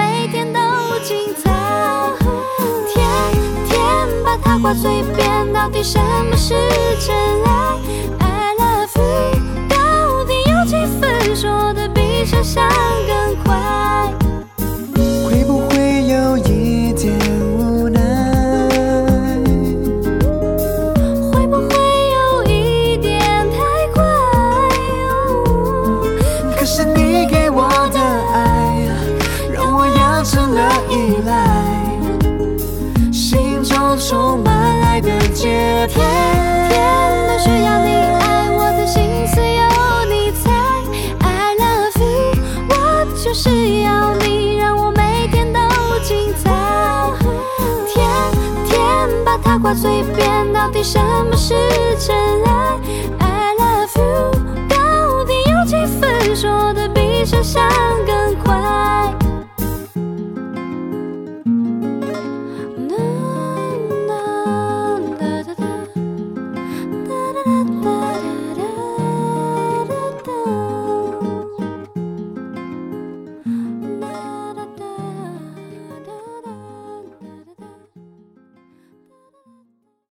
天把它挂嘴边，到底什么是真爱？I love you，到底有几分说的比想象更随便，到底什么是真爱？